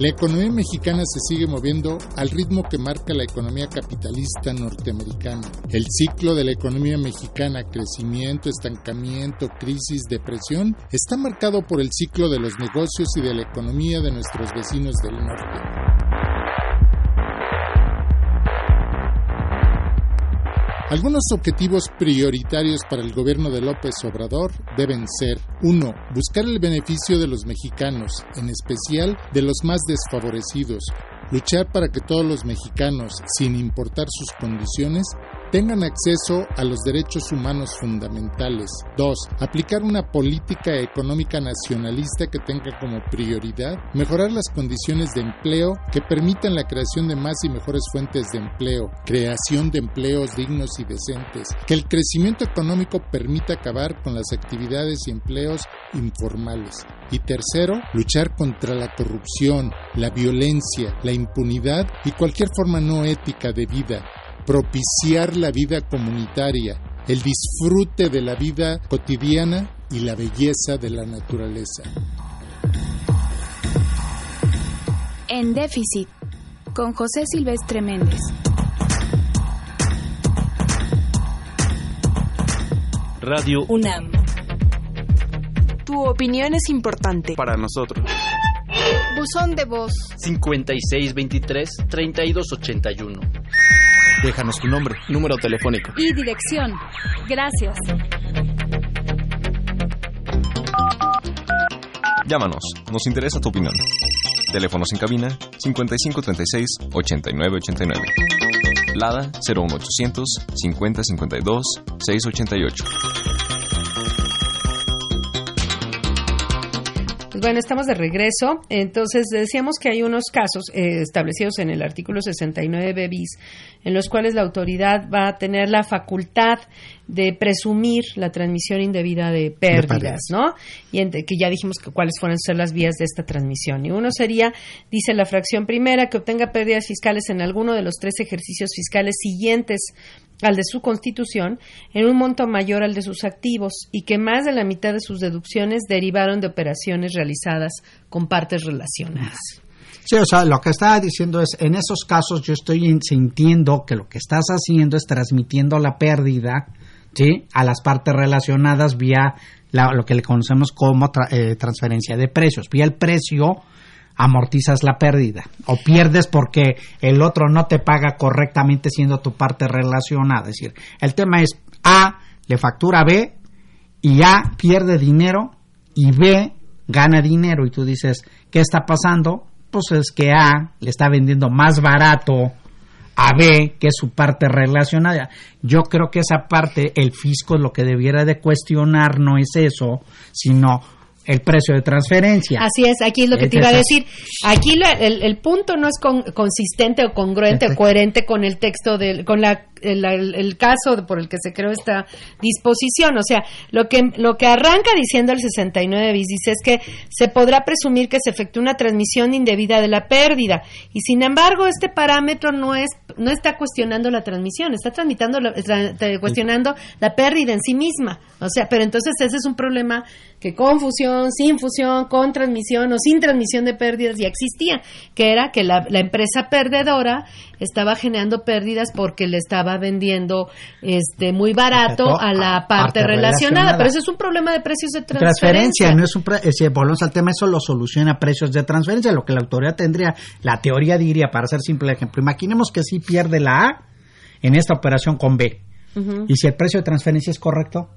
La economía mexicana se sigue moviendo al ritmo que marca la economía capitalista norteamericana. El ciclo de la economía mexicana, crecimiento, estancamiento, crisis, depresión, está marcado por el ciclo de los negocios y de la economía de nuestros vecinos del norte. Algunos objetivos prioritarios para el gobierno de López Obrador deben ser 1. Buscar el beneficio de los mexicanos, en especial de los más desfavorecidos. Luchar para que todos los mexicanos, sin importar sus condiciones, tengan acceso a los derechos humanos fundamentales. 2. Aplicar una política económica nacionalista que tenga como prioridad mejorar las condiciones de empleo que permitan la creación de más y mejores fuentes de empleo, creación de empleos dignos y decentes, que el crecimiento económico permita acabar con las actividades y empleos informales. Y tercero, luchar contra la corrupción, la violencia, la impunidad y cualquier forma no ética de vida, propiciar la vida comunitaria, el disfrute de la vida cotidiana y la belleza de la naturaleza. En déficit, con José Silvestre Méndez. Radio UNAM. Tu opinión es importante. Para nosotros. Buzón de voz. 5623-3281. Déjanos tu nombre, número telefónico. Y dirección. Gracias. Llámanos, nos interesa tu opinión. Teléfonos en cabina 5536-8989. Lada 01800 5052 688. Bueno, estamos de regreso. Entonces, decíamos que hay unos casos eh, establecidos en el artículo 69 bis en los cuales la autoridad va a tener la facultad de presumir la transmisión indebida de pérdidas, ¿no? Y que ya dijimos que cuáles fueron ser las vías de esta transmisión. Y uno sería, dice la fracción primera, que obtenga pérdidas fiscales en alguno de los tres ejercicios fiscales siguientes al de su constitución en un monto mayor al de sus activos y que más de la mitad de sus deducciones derivaron de operaciones realizadas con partes relacionadas. Sí, o sea, lo que estaba diciendo es, en esos casos yo estoy sintiendo que lo que estás haciendo es transmitiendo la pérdida, ¿sí? A las partes relacionadas vía lo que le conocemos como eh, transferencia de precios. Vía el precio amortizas la pérdida o pierdes porque el otro no te paga correctamente siendo tu parte relacionada. Es decir, el tema es A le factura B y A pierde dinero y B gana dinero y tú dices, ¿qué está pasando? pues es que A le está vendiendo más barato a B, que es su parte relacionada. Yo creo que esa parte, el fisco lo que debiera de cuestionar no es eso, sino el precio de transferencia. Así es, aquí es lo que te iba a decir. Aquí el, punto no es consistente o congruente o coherente con el texto, del, con la el, caso por el que se creó esta disposición. O sea, lo que, lo que arranca diciendo el 69 bis dice es que se podrá presumir que se efectúa una transmisión indebida de la pérdida. Y sin embargo, este parámetro no, es, no está cuestionando la transmisión, está tramitando cuestionando la pérdida en sí misma. O sea, pero entonces ese es un problema que con fusión, sin fusión, con transmisión o sin transmisión de pérdidas ya existía, que era que la, la empresa perdedora estaba generando pérdidas porque le estaba vendiendo este muy barato a la parte, relacionada. Pero eso es un problema de precios de transferencia. no es un si volvemos al tema, eso lo soluciona precios de transferencia. Lo que la autoridad tendría, la teoría diría, para hacer simple ejemplo, imaginemos que si pierde la A en esta operación con B. Y si el precio de transferencia es correcto,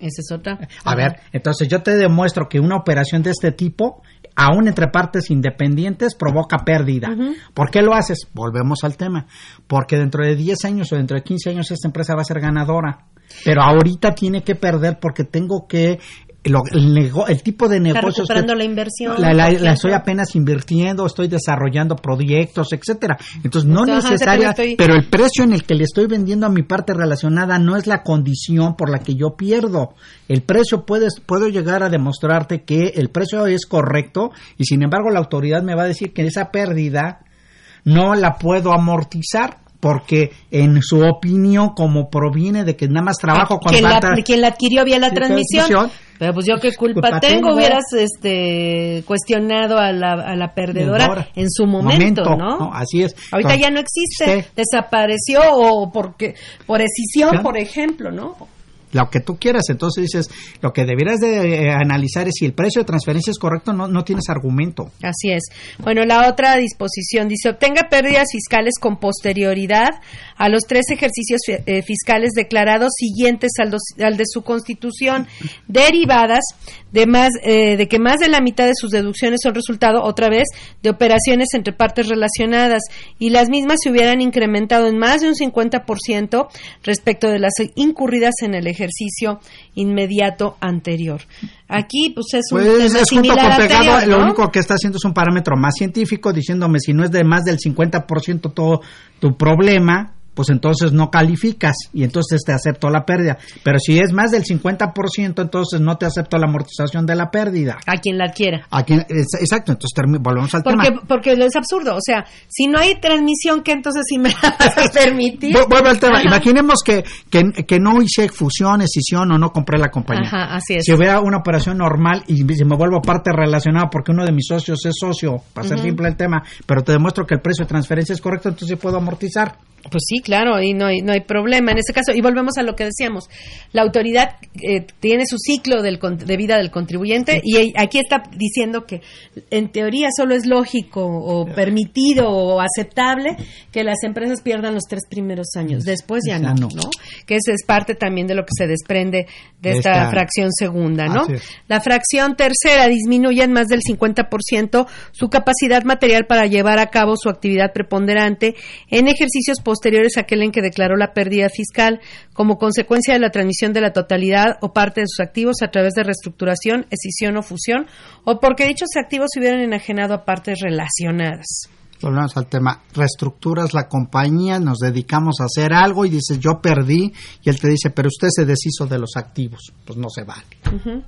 esa es otra. A ver, entonces yo te demuestro que una operación de este tipo, aún entre partes independientes, provoca pérdida. ¿Por qué lo haces? Volvemos al tema. Porque dentro de 10 años o dentro de 15 años esta empresa va a ser ganadora. Pero ahorita tiene que perder porque tengo que el, tipo de negocios recuperando la inversión la, estoy apenas invirtiendo estoy desarrollando proyectos etcétera. Entonces no necesaria pero el precio en el que le estoy vendiendo a mi parte relacionada no es la condición por la que yo pierdo. El precio puedes puedo llegar a demostrarte que el precio es correcto y sin embargo la autoridad me va a decir que esa pérdida no la puedo amortizar porque en su opinión, como proviene de que nada más trabajo con quien, la, quien la adquirió vía la transmisión, pero pues yo qué culpa, tengo, hubieras este cuestionado a la, a la perdedora en su momento, ¿no? Así es. Ahorita ya no existe, desapareció o porque por escisión, por ejemplo, ¿no? Lo que tú quieras. Entonces dices, lo que debieras de eh, analizar es si el precio de transferencia es correcto, no, no tienes argumento. Así es. Bueno, la otra disposición dice, obtenga pérdidas fiscales con posterioridad a los tres ejercicios eh, fiscales declarados siguientes al, al, de su constitución, derivadas de, más, eh, de que más de la mitad de sus deducciones son resultado, otra vez, de operaciones entre partes relacionadas y las mismas se hubieran incrementado en más de un 50% respecto de las incurridas en el ejercicio inmediato anterior. Aquí, pues es un pues, es similar pegado, Lo único que está haciendo es un parámetro más científico, diciéndome si no es de más del 50% todo tu problema, pues entonces no calificas y entonces te acepto la pérdida. Pero si es más del 50%, entonces no te acepto la amortización de la pérdida. A quien la quiera. A quien, exacto, entonces volvemos al porque, tema. Porque es absurdo, o sea, si no hay transmisión, ¿qué entonces sí me vas a permitir? Vuelvo al tema, imaginemos que, que, no hice fusión, escisión o no compré la compañía. Ajá, así es. Si hubiera una operación normal y si me vuelvo parte relacionada porque uno de mis socios es socio, para ser simple el tema, pero te demuestro que el precio de transferencia es correcto, entonces puedo amortizar. Pues sí, claro, y no hay, no hay problema en ese caso. Y volvemos a lo que decíamos. La autoridad eh, tiene su ciclo del, de vida del contribuyente y aquí está diciendo que en teoría solo es lógico o permitido o aceptable que las empresas pierdan los tres primeros años. Después ya no, no, Que esa es parte también de lo que se desprende de, esta, fracción segunda, ¿no? La fracción tercera disminuye en más del 50% su capacidad material para llevar a cabo su actividad preponderante en ejercicios posteriores aquel en que declaró la pérdida fiscal como consecuencia de la transmisión de la totalidad o parte de sus activos a través de reestructuración, escisión o fusión, o porque dichos activos se hubieran enajenado a partes relacionadas. Volvemos al tema, reestructuras la compañía, nos dedicamos a hacer algo y dices yo perdí y él te dice pero usted se deshizo de los activos, pues no se vale.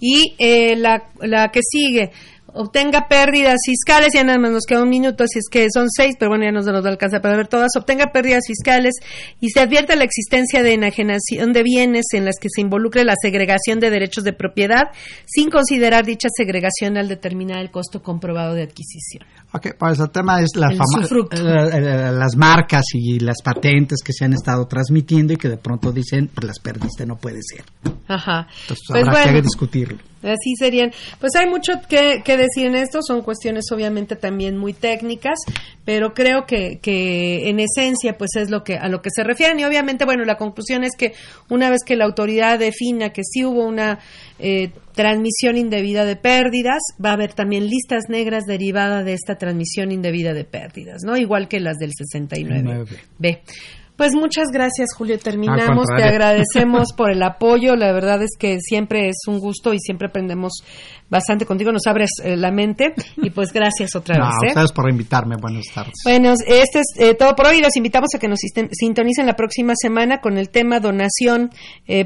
Y eh, la, la que sigue, obtenga pérdidas fiscales, ya nada más nos queda un minuto, así es que son seis, pero bueno, ya nos, nos alcanza para ver todas, obtenga pérdidas fiscales y se advierte la existencia de enajenación de bienes en las que se involucre la segregación de derechos de propiedad, sin considerar dicha segregación al determinar el costo comprobado de adquisición. Ok, pues el tema es la fama, eh, eh, las marcas y las patentes que se han estado transmitiendo y que de pronto dicen, pues las perdiste, no puede ser. Ajá. Entonces pues habrá que discutirlo. Así serían. Pues hay mucho que, que, decir en esto, son cuestiones obviamente también muy técnicas, pero creo que, que en esencia pues es lo que a lo que se refieren y obviamente bueno la conclusión es que una vez que la autoridad defina que sí hubo una eh, transmisión indebida de pérdidas, va a haber también listas negras derivadas de esta transmisión indebida de pérdidas, ¿no? Igual que las del 69. B. Pues muchas gracias, Julio. Terminamos. Te agradecemos por el apoyo. La verdad es que siempre es un gusto y siempre aprendemos bastante contigo. Nos abres eh, la mente y pues gracias otra vez. ¿eh? Gracias por invitarme. Buenas tardes. Bueno, este es eh, todo por hoy. Los invitamos a que nos sintonicen la próxima semana con el tema donación,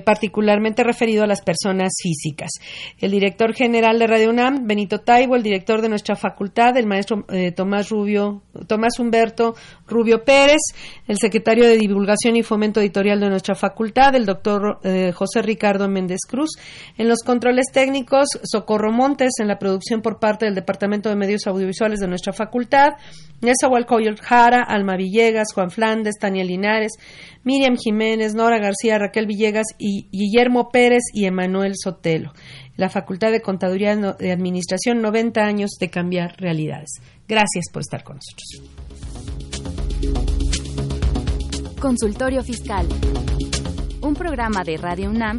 particularmente referido a las personas físicas. El director general de Radio UNAM, Benito Taibo, el director de nuestra facultad, el maestro Tomás Rubio, Tomás Humberto Rubio Pérez, el secretario de Divulgación y Fomento Editorial de nuestra facultad, el doctor eh, José Ricardo Méndez Cruz. En los controles técnicos, Socorro Montes, en la producción por parte del Departamento de Medios Audiovisuales de nuestra facultad, Nezahualcóyotl Jara, Alma Villegas, Juan Flandes, Tania Linares, Miriam Jiménez, Nora García, Raquel Villegas y Guillermo Pérez y Emanuel Sotelo. La Facultad de Contaduría y Administración, 90 años de cambiar realidades. Gracias por estar con nosotros. Consultorio Fiscal. Un programa de Radio UNAM